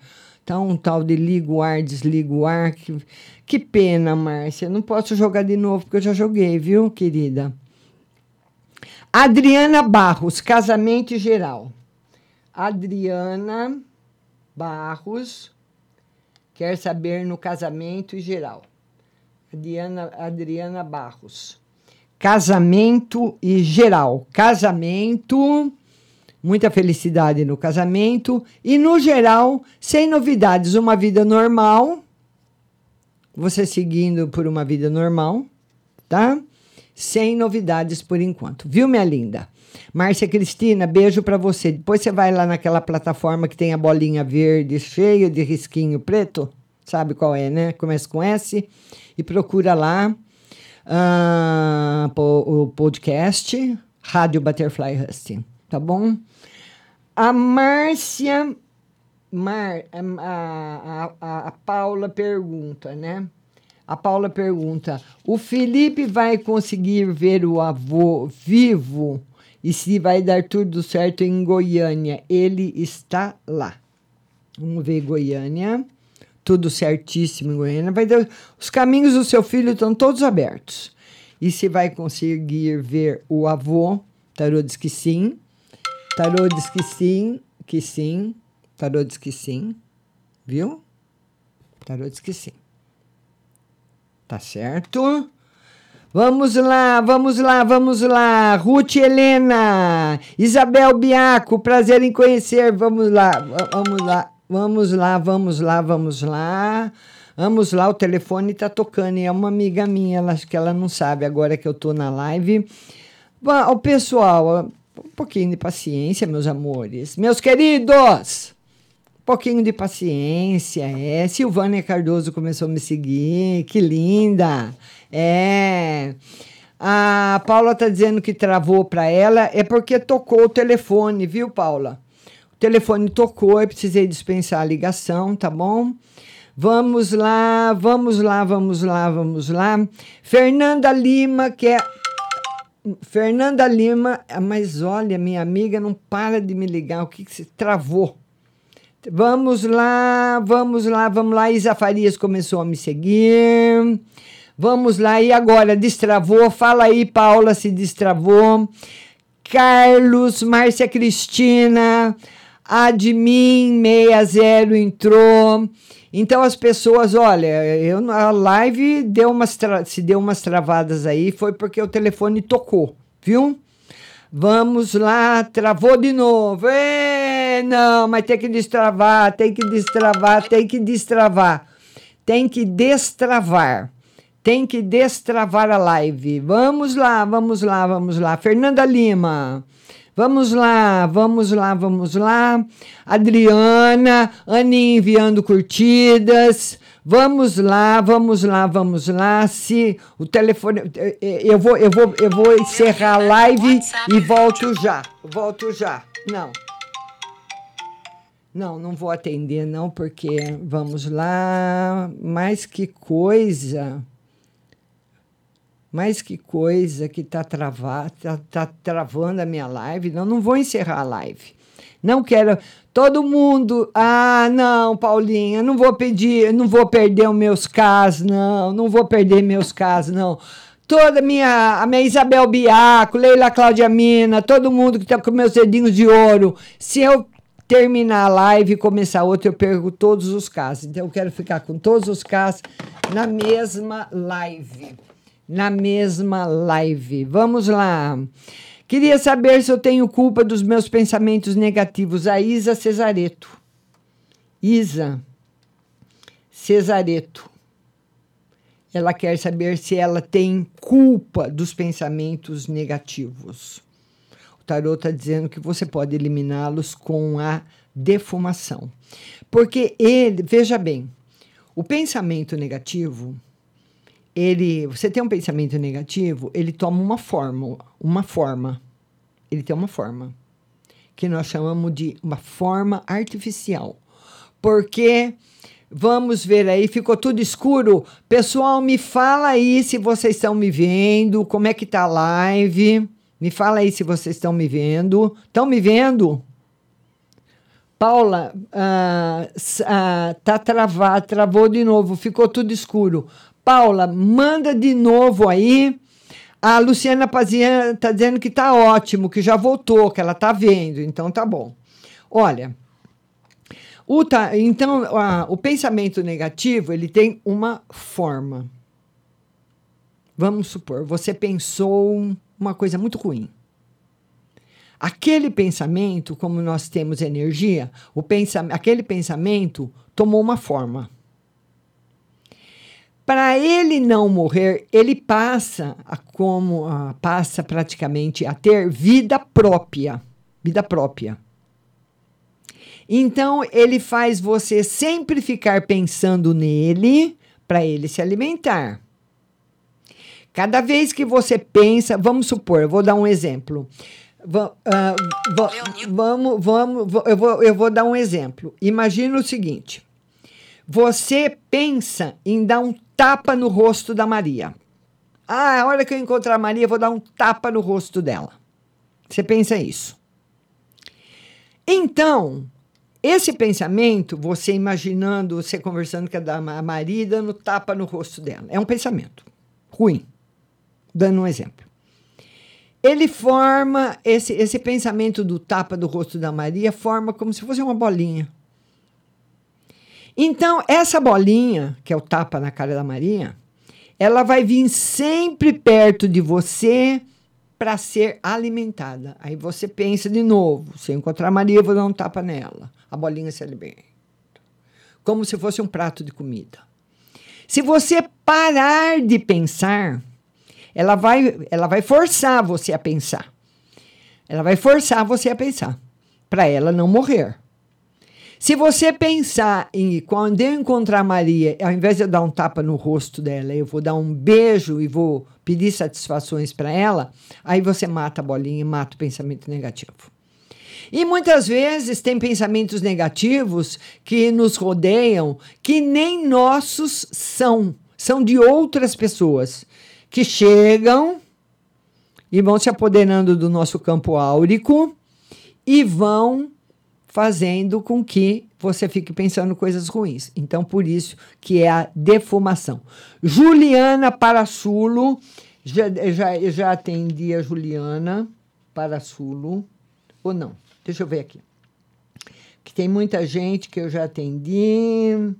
Tá um tal de liga o ar, desliga o ar. Que, que pena, Márcia. Não posso jogar de novo, porque eu já joguei, viu, querida? Adriana Barros, casamento geral. Adriana Barros quer saber no casamento geral. Adriana, Adriana Barros. Casamento e geral. Casamento, muita felicidade no casamento e no geral, sem novidades, uma vida normal. Você seguindo por uma vida normal, tá? Sem novidades por enquanto. Viu, minha linda? Márcia Cristina, beijo para você. Depois você vai lá naquela plataforma que tem a bolinha verde cheia de risquinho preto. Sabe qual é, né? Começa com S. E procura lá po- o podcast Rádio Butterfly Husting. Tá bom? A Márcia. Mar, a, a, a, a Paula pergunta, né? A Paula pergunta: o Felipe vai conseguir ver o avô vivo e se vai dar tudo certo em Goiânia? Ele está lá. Vamos ver Goiânia. Tudo certíssimo em Goiânia. Vai dar, os caminhos do seu filho estão todos abertos. E se vai conseguir ver o avô? Tarô diz que sim. Tarô diz que sim, que sim. Tarô diz que sim. Viu? Tarô diz que sim. Tá certo? Vamos lá, vamos lá, vamos lá. Ruth Helena, Isabel Biaco, prazer em conhecer. Vamos lá, va- vamos lá, vamos lá, vamos lá, vamos lá. Vamos lá, o telefone tá tocando e é uma amiga minha, ela, acho que ela não sabe agora que eu tô na live. O pessoal, um pouquinho de paciência, meus amores. Meus queridos, pouquinho de paciência, é. Silvânia Cardoso começou a me seguir, que linda. É. A Paula tá dizendo que travou para ela, é porque tocou o telefone, viu, Paula? O telefone tocou, eu precisei dispensar a ligação, tá bom? Vamos lá, vamos lá, vamos lá, vamos lá. Fernanda Lima, que é Fernanda Lima, mas olha, minha amiga não para de me ligar. O que, que se travou? Vamos lá, vamos lá, vamos lá. Isa Farias começou a me seguir. Vamos lá, e agora? Destravou? Fala aí, Paula, se destravou. Carlos, Márcia Cristina, Admin 60 entrou. Então as pessoas, olha, eu a live deu umas se deu umas travadas aí, foi porque o telefone tocou, viu? Vamos lá, travou de novo. Não, mas tem que destravar, tem que destravar, tem que destravar. Tem que destravar. Tem que destravar a live. Vamos lá, vamos lá, vamos lá. Fernanda Lima. Vamos lá, vamos lá, vamos lá. Adriana, Aninha enviando curtidas. Vamos lá, vamos lá, vamos lá. Se o telefone eh, eh, eu vou eu vou eu vou encerrar a live e volto já. Volto já. Não. Não, não vou atender não, porque vamos lá. Mas que coisa. Mas que coisa que tá travado, tá, tá travando a minha live. Não, não vou encerrar a live. Não quero. Todo mundo. Ah, não, Paulinha, não vou pedir, não vou perder os meus casos, não. Não vou perder meus casos, não. Toda minha, a minha Isabel Biaco, Leila Cláudia Mina, todo mundo que tá com meus dedinhos de ouro. Se eu terminar a live e começar outra, eu perco todos os casos. Então eu quero ficar com todos os casos na mesma live na mesma live. Vamos lá. Queria saber se eu tenho culpa dos meus pensamentos negativos. A Isa Cesareto. Isa Cesareto. Ela quer saber se ela tem culpa dos pensamentos negativos. Tarot está dizendo que você pode eliminá-los com a defumação. Porque ele, veja bem, o pensamento negativo ele, você tem um pensamento negativo, ele toma uma forma, uma forma. Ele tem uma forma que nós chamamos de uma forma artificial. Porque vamos ver aí, ficou tudo escuro. Pessoal, me fala aí se vocês estão me vendo, como é que tá a live? Me fala aí se vocês estão me vendo. Estão me vendo? Paula, ah, ah, tá travado, travou de novo, ficou tudo escuro. Paula, manda de novo aí. A Luciana Pazian está dizendo que está ótimo, que já voltou, que ela está vendo, então tá bom. Olha, o ta- então a- o pensamento negativo ele tem uma forma. Vamos supor, você pensou uma coisa muito ruim. Aquele pensamento, como nós temos energia, o pensa, aquele pensamento tomou uma forma. Para ele não morrer, ele passa a como a, passa praticamente a ter vida própria, vida própria. Então ele faz você sempre ficar pensando nele para ele se alimentar. Cada vez que você pensa, vamos supor, eu vou dar um exemplo. Va- ah, va- vamos, vamos, va- eu vou, eu vou dar um exemplo. Imagina o seguinte: você pensa em dar um tapa no rosto da Maria. Ah, a hora que eu encontrar a Maria, eu vou dar um tapa no rosto dela. Você pensa isso. Então, esse pensamento, você imaginando, você conversando com a da Ma- Maria dando tapa no rosto dela, é um pensamento ruim. Dando um exemplo. Ele forma, esse, esse pensamento do tapa do rosto da Maria forma como se fosse uma bolinha. Então, essa bolinha, que é o tapa na cara da Maria, ela vai vir sempre perto de você para ser alimentada. Aí você pensa de novo: se eu encontrar a Maria, eu vou dar um tapa nela. A bolinha se alimenta. Como se fosse um prato de comida. Se você parar de pensar, ela vai, ela vai forçar você a pensar. Ela vai forçar você a pensar, para ela não morrer. Se você pensar em quando eu encontrar Maria, ao invés de eu dar um tapa no rosto dela, eu vou dar um beijo e vou pedir satisfações para ela, aí você mata a bolinha e mata o pensamento negativo. E muitas vezes tem pensamentos negativos que nos rodeiam que nem nossos são, são de outras pessoas que chegam e vão se apoderando do nosso campo áurico e vão fazendo com que você fique pensando coisas ruins. Então, por isso que é a defumação. Juliana Parasulo, já, já, já atendi a Juliana Parasulo, ou não? Deixa eu ver aqui. Que tem muita gente que eu já atendi.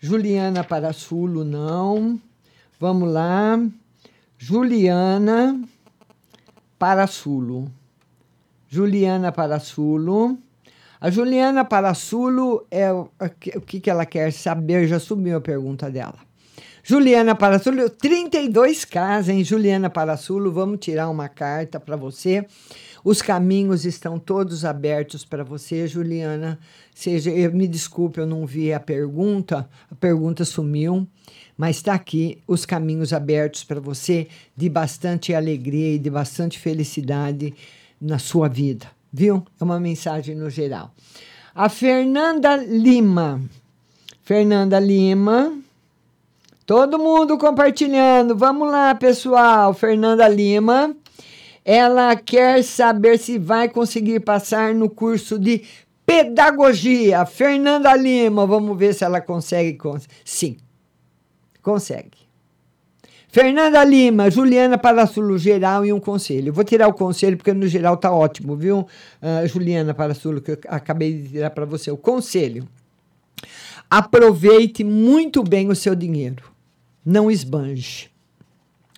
Juliana Parasulo, não. Vamos lá. Juliana Parasulo. Juliana Parasulo. A Juliana Parasulo é o que- que, ela quer saber? Já subiu a pergunta dela. Juliana Parasulo, 32 casas, hein? Juliana Parasulo, vamos tirar uma carta para você. Os caminhos estão todos abertos para você, Juliana. Seja, eu, me desculpe, eu não vi a pergunta, a pergunta sumiu, mas está aqui os caminhos abertos para você de bastante alegria e de bastante felicidade na sua vida, viu? É uma mensagem no geral. A Fernanda Lima. Fernanda Lima. Todo mundo compartilhando. Vamos lá, pessoal. Fernanda Lima. Ela quer saber se vai conseguir passar no curso de pedagogia. Fernanda Lima, vamos ver se ela consegue. cons- Sim, consegue. Fernanda Lima, Juliana Parasulo, geral e um conselho. Vou tirar o conselho porque no geral tá ótimo, viu? Ah, Juliana Parasulo, que eu acabei de tirar para você. O conselho. Aproveite muito bem o seu dinheiro. Não esbanje.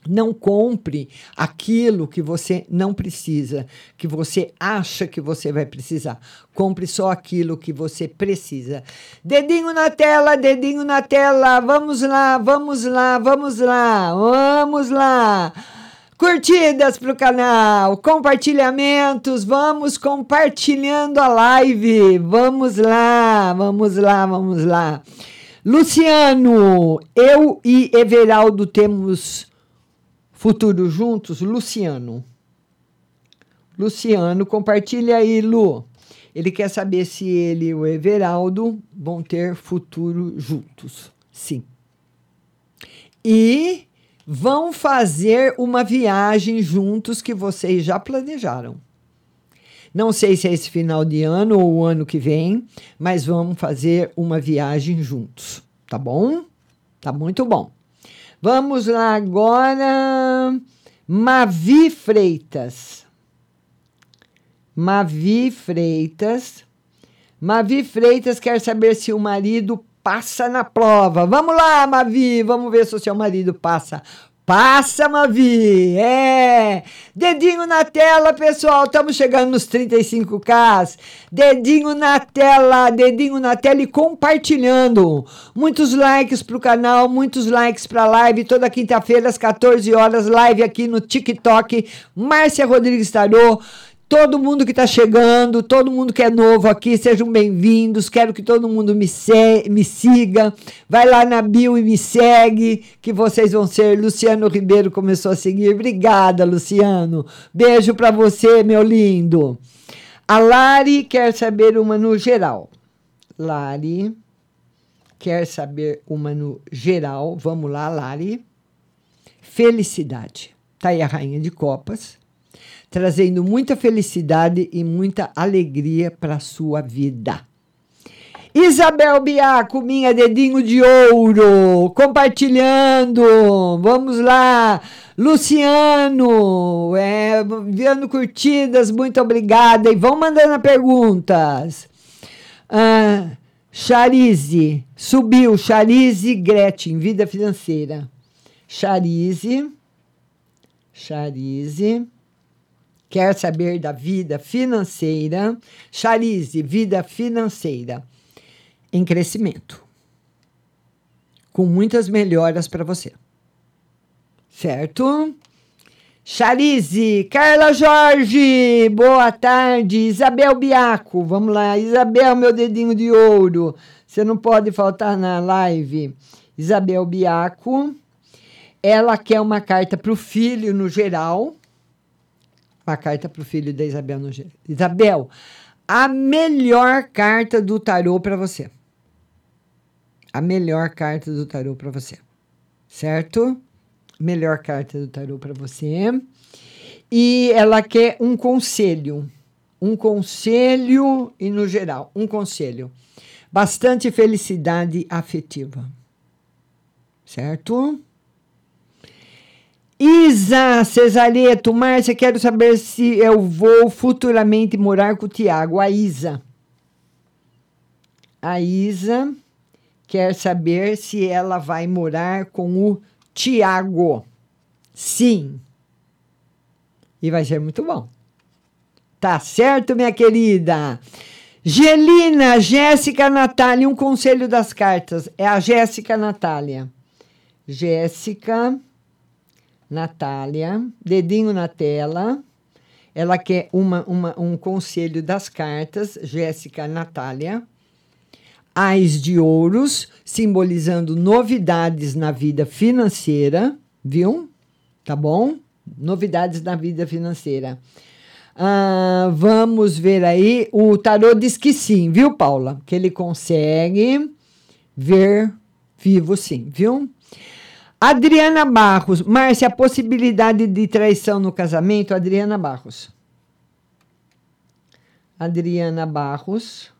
Não compre aquilo que você não precisa, que você acha que você vai precisar. Compre só aquilo que você precisa. Dedinho na tela, dedinho na tela. Vamos lá, vamos lá, vamos lá, vamos lá. Curtidas para o canal, compartilhamentos, vamos compartilhando a live. Vamos lá, vamos lá, vamos lá. Luciano, eu e Everaldo temos futuro juntos? Luciano. Luciano, compartilha aí, Lu. Ele quer saber se ele e o Everaldo vão ter futuro juntos. Sim. E vão fazer uma viagem juntos que vocês já planejaram. Não sei se é esse final de ano ou o ano que vem, mas vamos fazer uma viagem juntos, tá bom? Tá muito bom. Vamos lá agora. Mavi Freitas. Mavi Freitas. Mavi Freitas quer saber se o marido passa na prova. Vamos lá, Mavi, vamos ver se o seu marido passa. Passa, Mavi! É! Dedinho na tela, pessoal. Estamos chegando nos 35k. Dedinho na tela, dedinho na tela e compartilhando. Muitos likes pro canal, muitos likes pra live. Toda quinta-feira, às 14 horas, live aqui no TikTok. Márcia Rodrigues Tarô. Todo mundo que está chegando, todo mundo que é novo aqui, sejam bem-vindos. Quero que todo mundo me, se- me siga. Vai lá na bio e me segue, que vocês vão ser. Luciano Ribeiro começou a seguir. Obrigada, Luciano. Beijo para você, meu lindo. A Lari quer saber uma no geral. Lari quer saber uma no geral. Vamos lá, Lari. Felicidade. Tá aí a rainha de copas trazendo muita felicidade e muita alegria para sua vida. Isabel Biaco, minha dedinho de ouro, compartilhando. Vamos lá. Luciano, é, enviando curtidas, muito obrigada. E vão mandando perguntas. Ah, Charize, subiu. Charize Gretchen, vida financeira. Charize. Charize. Quer saber da vida financeira? Charize, vida financeira em crescimento. Com muitas melhoras para você. Certo? Charize, Carla Jorge, boa tarde. Isabel Biaco, vamos lá. Isabel, meu dedinho de ouro. Você não pode faltar na live. Isabel Biaco, ela quer uma carta para o filho no geral uma carta para o filho da Isabel no geral. Isabel, a melhor carta do tarô para você. A melhor carta do tarô para você. Certo? Melhor carta do tarô para você. E ela quer um conselho. Um conselho e no geral, um conselho. bastante felicidade afetiva. Certo? Isa Cesareto, Márcia, quero saber se eu vou futuramente morar com o Tiago. A Isa. A Isa quer saber se ela vai morar com o Tiago. Sim. E vai ser muito bom. Tá certo, minha querida? Gelina, Jéssica Natália, um conselho das cartas. É a Jéssica Natália. Jéssica Natália, dedinho na tela. Ela quer uma, uma, um conselho das cartas, Jéssica Natália. Ais de ouros, simbolizando novidades na vida financeira, viu? Tá bom? Novidades na vida financeira. Ah, vamos ver aí. O tarô diz que sim, viu, Paula? Que ele consegue ver vivo sim, viu? Adriana Barros. Márcia, a possibilidade de traição no casamento? Adriana Barros. Adriana Barros.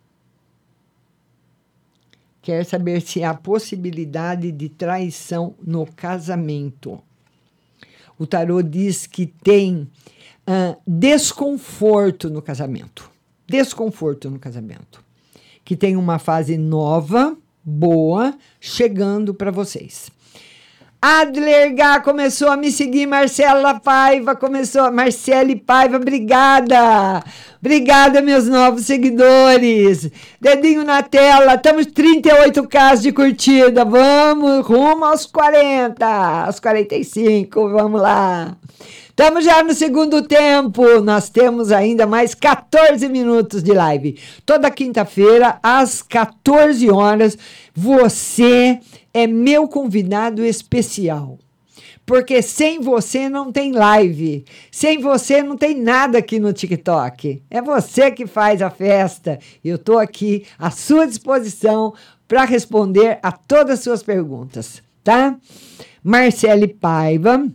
Quer saber se há possibilidade de traição no casamento. O tarô diz que tem ah, desconforto no casamento. Desconforto no casamento. Que tem uma fase nova, boa, chegando para vocês. Adler Gá começou a me seguir, Marcela Paiva começou, Marcele Paiva, obrigada. Obrigada, meus novos seguidores. Dedinho na tela, estamos 38 casos de curtida. Vamos rumo aos 40, aos 45, vamos lá. Estamos já no segundo tempo. Nós temos ainda mais 14 minutos de live. Toda quinta-feira, às 14 horas, você é meu convidado especial. Porque sem você não tem live. Sem você não tem nada aqui no TikTok. É você que faz a festa. Eu estou aqui à sua disposição para responder a todas as suas perguntas, tá? Marcele Paiva.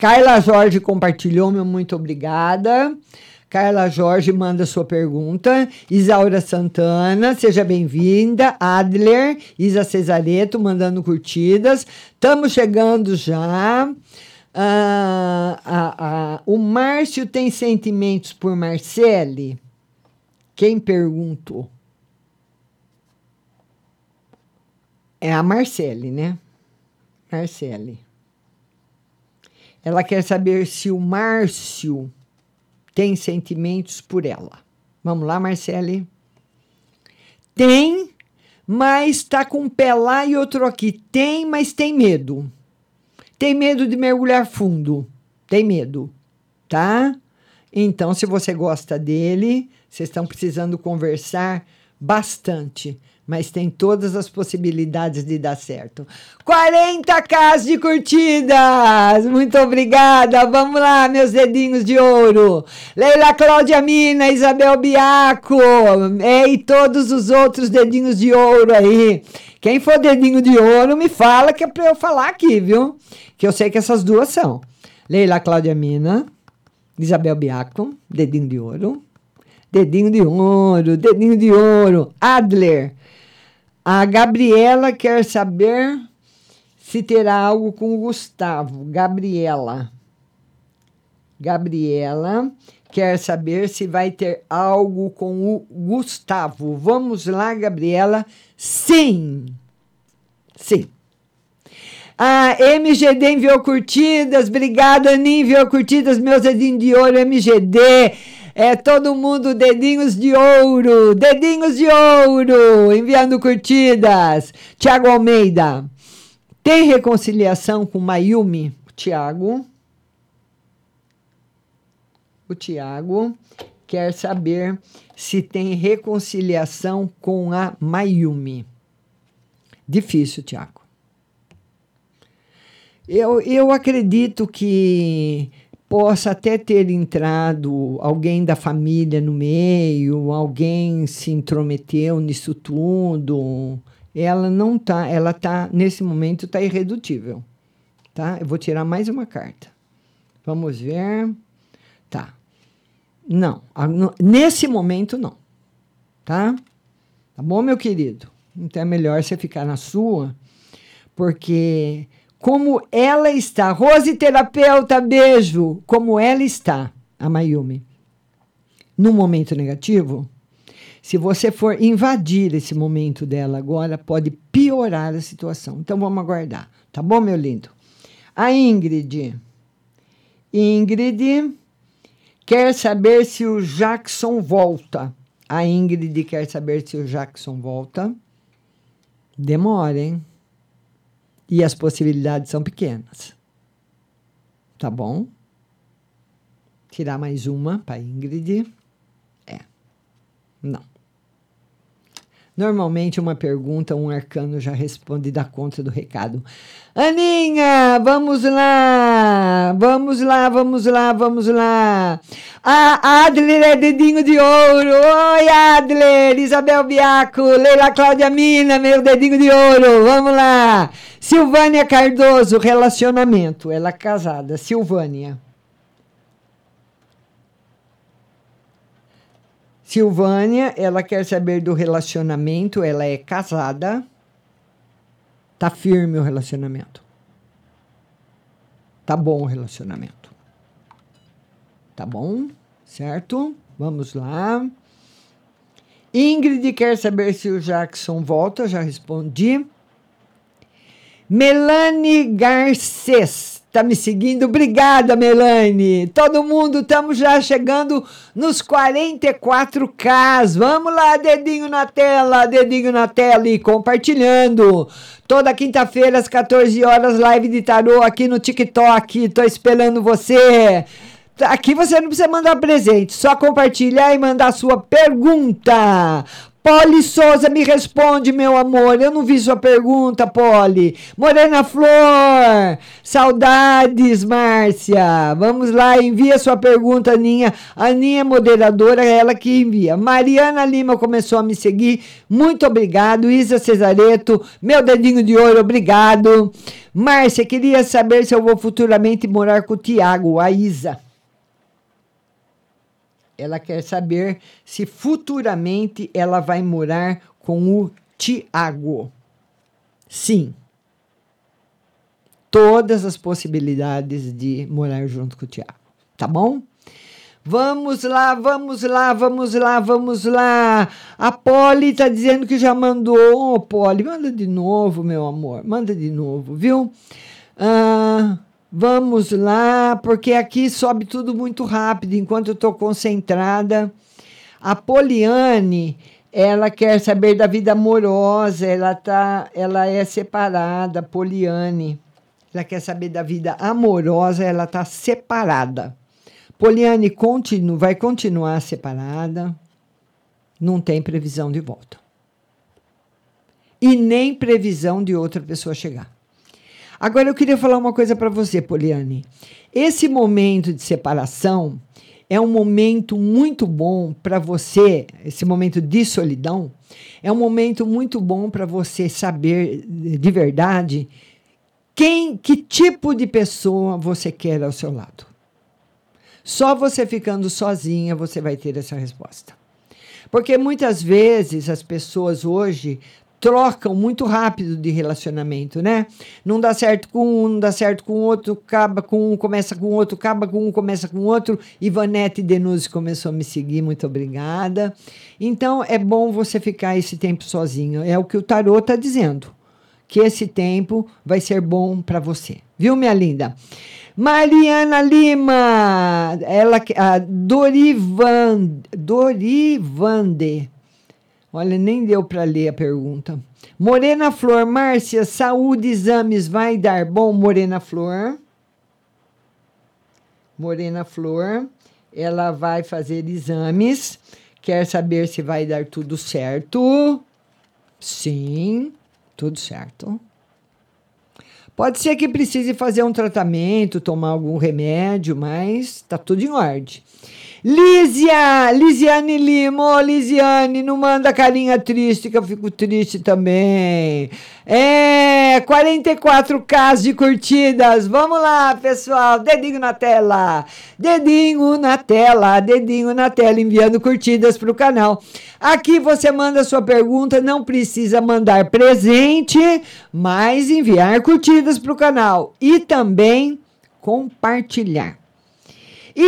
Carla Jorge compartilhou, meu muito obrigada. Carla Jorge manda sua pergunta. Isaura Santana, seja bem-vinda. Adler, Isa Cesareto mandando curtidas. Estamos chegando já. Ah, ah, ah, o Márcio tem sentimentos por Marcele? Quem perguntou? É a Marcele, né? Marcele. Ela quer saber se o Márcio tem sentimentos por ela. Vamos lá, Marcele? Tem, mas está com um pé lá e outro aqui. Tem, mas tem medo. Tem medo de mergulhar fundo. Tem medo, tá? Então, se você gosta dele, vocês estão precisando conversar bastante mas tem todas as possibilidades de dar certo. 40 casas de curtidas! Muito obrigada! Vamos lá, meus dedinhos de ouro! Leila Cláudia Mina, Isabel Biaco, é, e todos os outros dedinhos de ouro aí. Quem for dedinho de ouro, me fala que é para eu falar aqui, viu? Que eu sei que essas duas são. Leila Cláudia Mina, Isabel Biaco, dedinho de ouro. Dedinho de ouro, dedinho de ouro. Adler, a Gabriela quer saber se terá algo com o Gustavo. Gabriela. Gabriela quer saber se vai ter algo com o Gustavo. Vamos lá, Gabriela. Sim. Sim. A MGD enviou curtidas. Obrigada, Aninha, enviou curtidas. Meus dedinhos de ouro, MGD. É todo mundo dedinhos de ouro, dedinhos de ouro, enviando curtidas. Tiago Almeida. Tem reconciliação com Mayumi? Tiago. O Tiago quer saber se tem reconciliação com a Mayumi. Difícil, Tiago. Eu, eu acredito que possa até ter entrado alguém da família no meio, alguém se intrometeu nisso tudo. Ela não tá, ela tá nesse momento tá irredutível, tá? Eu vou tirar mais uma carta. Vamos ver. Tá. Não, nesse momento não. Tá? Tá bom, meu querido? Então é melhor você ficar na sua, porque como ela está, Rose terapeuta, beijo, como ela está, a Mayumi, no momento negativo, se você for invadir esse momento dela agora, pode piorar a situação. Então vamos aguardar, tá bom, meu lindo? A Ingrid. Ingrid quer saber se o Jackson volta. A Ingrid quer saber se o Jackson volta. Demora, hein? E as possibilidades são pequenas. Tá bom? Tirar mais uma para Ingrid. É. Não. Normalmente, uma pergunta, um arcano já responde da conta do recado. Aninha, vamos lá! Vamos lá, vamos lá, vamos lá! A Adler é dedinho de ouro! Oi, Adler! Isabel Biaco, Leila Cláudia Mina, meu dedinho de ouro! Vamos lá! Silvânia Cardoso, relacionamento. Ela é casada. Silvânia. Silvânia, ela quer saber do relacionamento, ela é casada. Tá firme o relacionamento. Tá bom o relacionamento. Tá bom? Certo? Vamos lá. Ingrid quer saber se o Jackson volta, já respondi. Melanie Garcês tá me seguindo. Obrigada, Melanie. Todo mundo, estamos já chegando nos 44K. Vamos lá, dedinho na tela, dedinho na tela e compartilhando. Toda quinta-feira, às 14 horas, live de tarô aqui no TikTok. Tô esperando você. Aqui você não precisa mandar presente, só compartilhar e mandar sua pergunta. Poli Souza me responde, meu amor. Eu não vi sua pergunta, Poli. Morena Flor. Saudades, Márcia. Vamos lá, envia sua pergunta, Aninha. A Aninha é moderadora, é ela que envia. Mariana Lima começou a me seguir. Muito obrigado. Isa Cesareto, meu dedinho de ouro, obrigado. Márcia, queria saber se eu vou futuramente morar com o Tiago, a Isa. Ela quer saber se futuramente ela vai morar com o Tiago. Sim. Todas as possibilidades de morar junto com o Tiago. Tá bom? Vamos lá, vamos lá, vamos lá, vamos lá. A Polly tá dizendo que já mandou. Ô, Polly, manda de novo, meu amor. Manda de novo, viu? Ah. Vamos lá, porque aqui sobe tudo muito rápido enquanto eu estou concentrada. A Poliane, ela quer saber da vida amorosa, ela tá, ela é separada, Poliane. Ela quer saber da vida amorosa, ela está separada. Poliane continua, vai continuar separada, não tem previsão de volta. E nem previsão de outra pessoa chegar. Agora eu queria falar uma coisa para você, Poliane. Esse momento de separação é um momento muito bom para você, esse momento de solidão, é um momento muito bom para você saber de verdade quem, que tipo de pessoa você quer ao seu lado. Só você ficando sozinha você vai ter essa resposta. Porque muitas vezes as pessoas hoje trocam muito rápido de relacionamento, né? Não dá certo com um, não dá certo com outro, acaba com um, começa com outro, acaba com um, começa com outro. Ivanete Denuzzi começou a me seguir, muito obrigada. Então é bom você ficar esse tempo sozinho, é o que o tarô está dizendo. Que esse tempo vai ser bom para você. Viu, minha linda? Mariana Lima, ela, a Dorivan, Dorivande Olha, nem deu para ler a pergunta. Morena Flor, Márcia, saúde, exames vai dar bom, Morena Flor? Morena Flor, ela vai fazer exames, quer saber se vai dar tudo certo. Sim, tudo certo. Pode ser que precise fazer um tratamento, tomar algum remédio, mas tá tudo em ordem. Lísia, Lisiane Lima, ô Lisiane, não manda carinha triste que eu fico triste também. É, 44k de curtidas. Vamos lá, pessoal. Dedinho na tela. Dedinho na tela. Dedinho na tela, enviando curtidas para o canal. Aqui você manda sua pergunta. Não precisa mandar presente, mas enviar curtidas para o canal. E também compartilhar.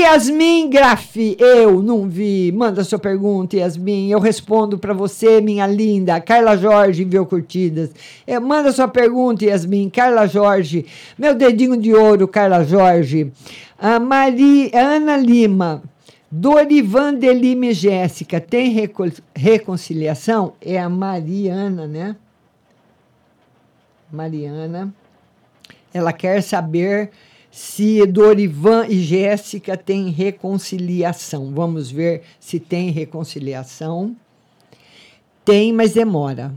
Yasmin Graff, eu não vi. Manda sua pergunta, Yasmin. Eu respondo para você, minha linda. Carla Jorge enviou curtidas. É, manda sua pergunta, Yasmin. Carla Jorge. Meu dedinho de ouro, Carla Jorge. A Mari, Ana Lima. Dorivan de Lima e Jéssica. Tem reco reconciliação? É a Mariana, né? Mariana. Ela quer saber se Dorivan e Jéssica têm reconciliação. Vamos ver se tem reconciliação. Tem, mas demora.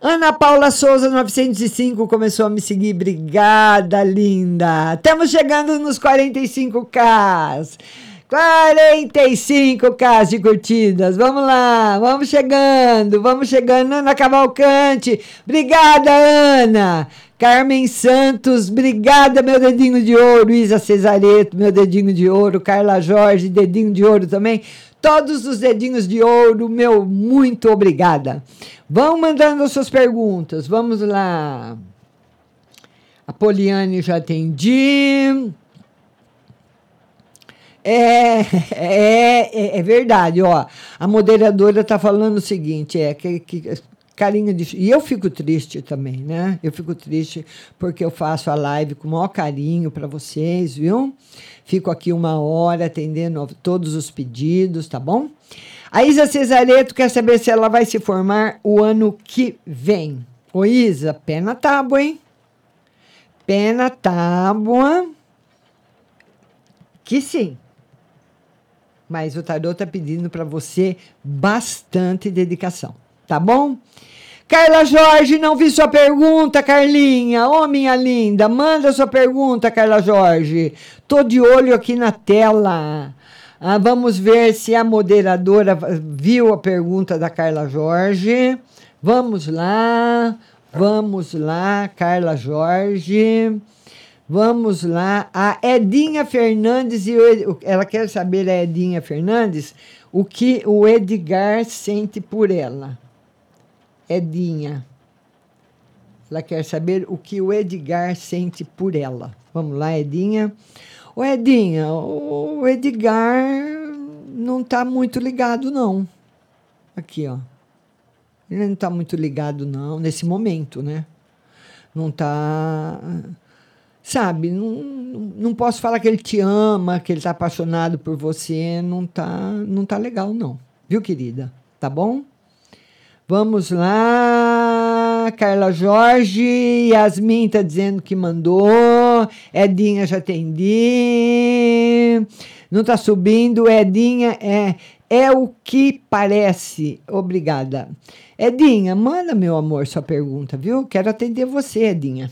Ana Paula Souza 905 começou a me seguir. Obrigada, linda. Estamos chegando nos 45k. 45k de curtidas. Vamos lá, vamos chegando, vamos chegando. Ana Cavalcante. Obrigada, Ana. Carmen Santos, obrigada, meu dedinho de ouro. Isa Cesareto, meu dedinho de ouro. Carla Jorge, dedinho de ouro também. Todos os dedinhos de ouro, meu muito obrigada. Vão mandando as suas perguntas. Vamos lá. A Poliane já atendi. É, é, é, verdade, ó. A moderadora está falando o seguinte: é que, que carinho de. E eu fico triste também, né? Eu fico triste porque eu faço a live com o maior carinho para vocês, viu? Fico aqui uma hora atendendo todos os pedidos, tá bom? A Isa Cesareto quer saber se ela vai se formar o ano que vem. Ô Isa, pé na tábua, hein? Pé na tábua. Que sim. Mas o tarot tá pedindo para você bastante dedicação, tá bom? Carla Jorge, não vi sua pergunta, Carlinha. Ô, oh, minha linda, manda sua pergunta, Carla Jorge. Tô de olho aqui na tela. Ah, vamos ver se a moderadora viu a pergunta da Carla Jorge. Vamos lá, vamos lá, Carla Jorge. Vamos lá. A Edinha Fernandes, e ela quer saber, a Edinha Fernandes, o que o Edgar sente por ela. Edinha. Ela quer saber o que o Edgar sente por ela. Vamos lá, Edinha. O Edinha, o Edgar não está muito ligado, não. Aqui, ó. Ele não está muito ligado, não, nesse momento, né? Não está. Sabe, não, não posso falar que ele te ama, que ele está apaixonado por você. Não tá, não tá legal, não. Viu, querida? Tá bom? Vamos lá, Carla Jorge, Yasmin tá dizendo que mandou, Edinha já atendi, não tá subindo, Edinha é, é o que parece, obrigada. Edinha, manda, meu amor, sua pergunta, viu? Quero atender você, Edinha.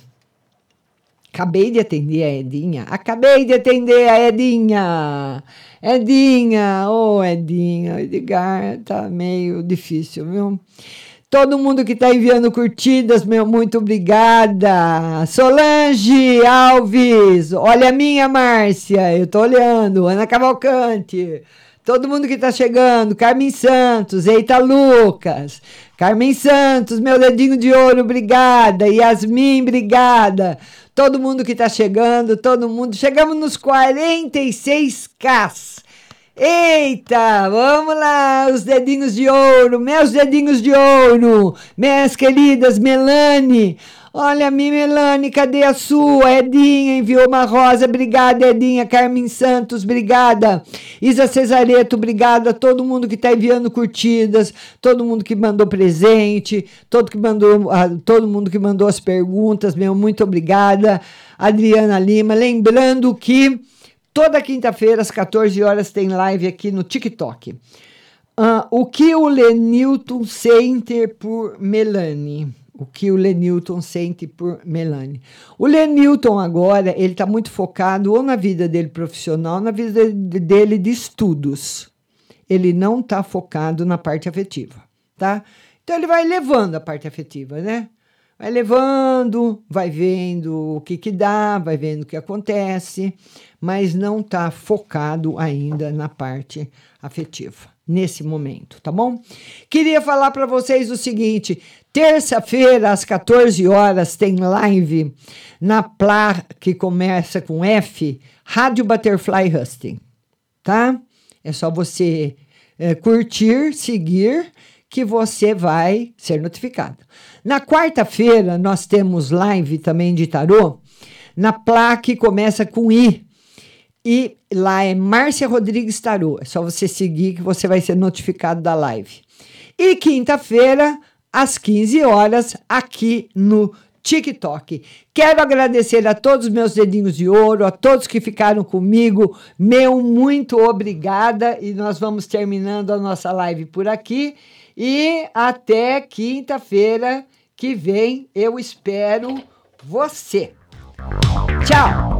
Acabei de atender a Edinha. Acabei de atender a Edinha. Edinha, ô oh, Edinha, Edgar, tá meio difícil, viu? Todo mundo que está enviando curtidas, meu, muito obrigada. Solange Alves, olha a minha, Márcia, eu tô olhando. Ana Cavalcante, todo mundo que está chegando. Carmen Santos, Eita Lucas. Carmen Santos, meu dedinho de ouro, obrigada. Yasmin, obrigada todo mundo que está chegando, todo mundo. Chegamos nos 46K. Eita, vamos lá, os dedinhos de ouro, meus dedinhos de ouro, minhas queridas Melanie. Olha a minha Melanie, cadê a sua? Edinha enviou uma rosa, obrigada, Edinha. Carmen Santos, obrigada. Isa Cesareto, obrigada. Todo mundo que está enviando curtidas, todo mundo que mandou presente, todo, que mandou, ah, todo mundo que mandou as perguntas, meu, muito obrigada. Adriana Lima, lembrando que toda quinta-feira, às 14 horas, tem live aqui no TikTok. Uh, o que o Lenilton sente por Melanie? O que o Lenilton sente por Melanie. O Lenilton agora, ele está muito focado ou na vida dele profissional, na vida dele de estudos. Ele não está focado na parte afetiva, tá? Então ele vai levando a parte afetiva, né? Vai levando, vai vendo o que que dá, vai vendo o que acontece, mas não está focado ainda na parte afetiva nesse momento, tá bom? Queria falar para vocês o seguinte: terça-feira às 14 horas tem live na Plá que começa com F, Rádio Butterfly Husting, tá? É só você é, curtir, seguir, que você vai ser notificado. Na quarta-feira, nós temos live também de tarô, na placa que começa com I. E lá é Márcia Rodrigues Tarô. É só você seguir que você vai ser notificado da live. E quinta-feira, às 15 horas, aqui no TikTok. Quero agradecer a todos os meus dedinhos de ouro, a todos que ficaram comigo. Meu muito obrigada. E nós vamos terminando a nossa live por aqui. E até quinta-feira que vem, eu espero você. Tchau!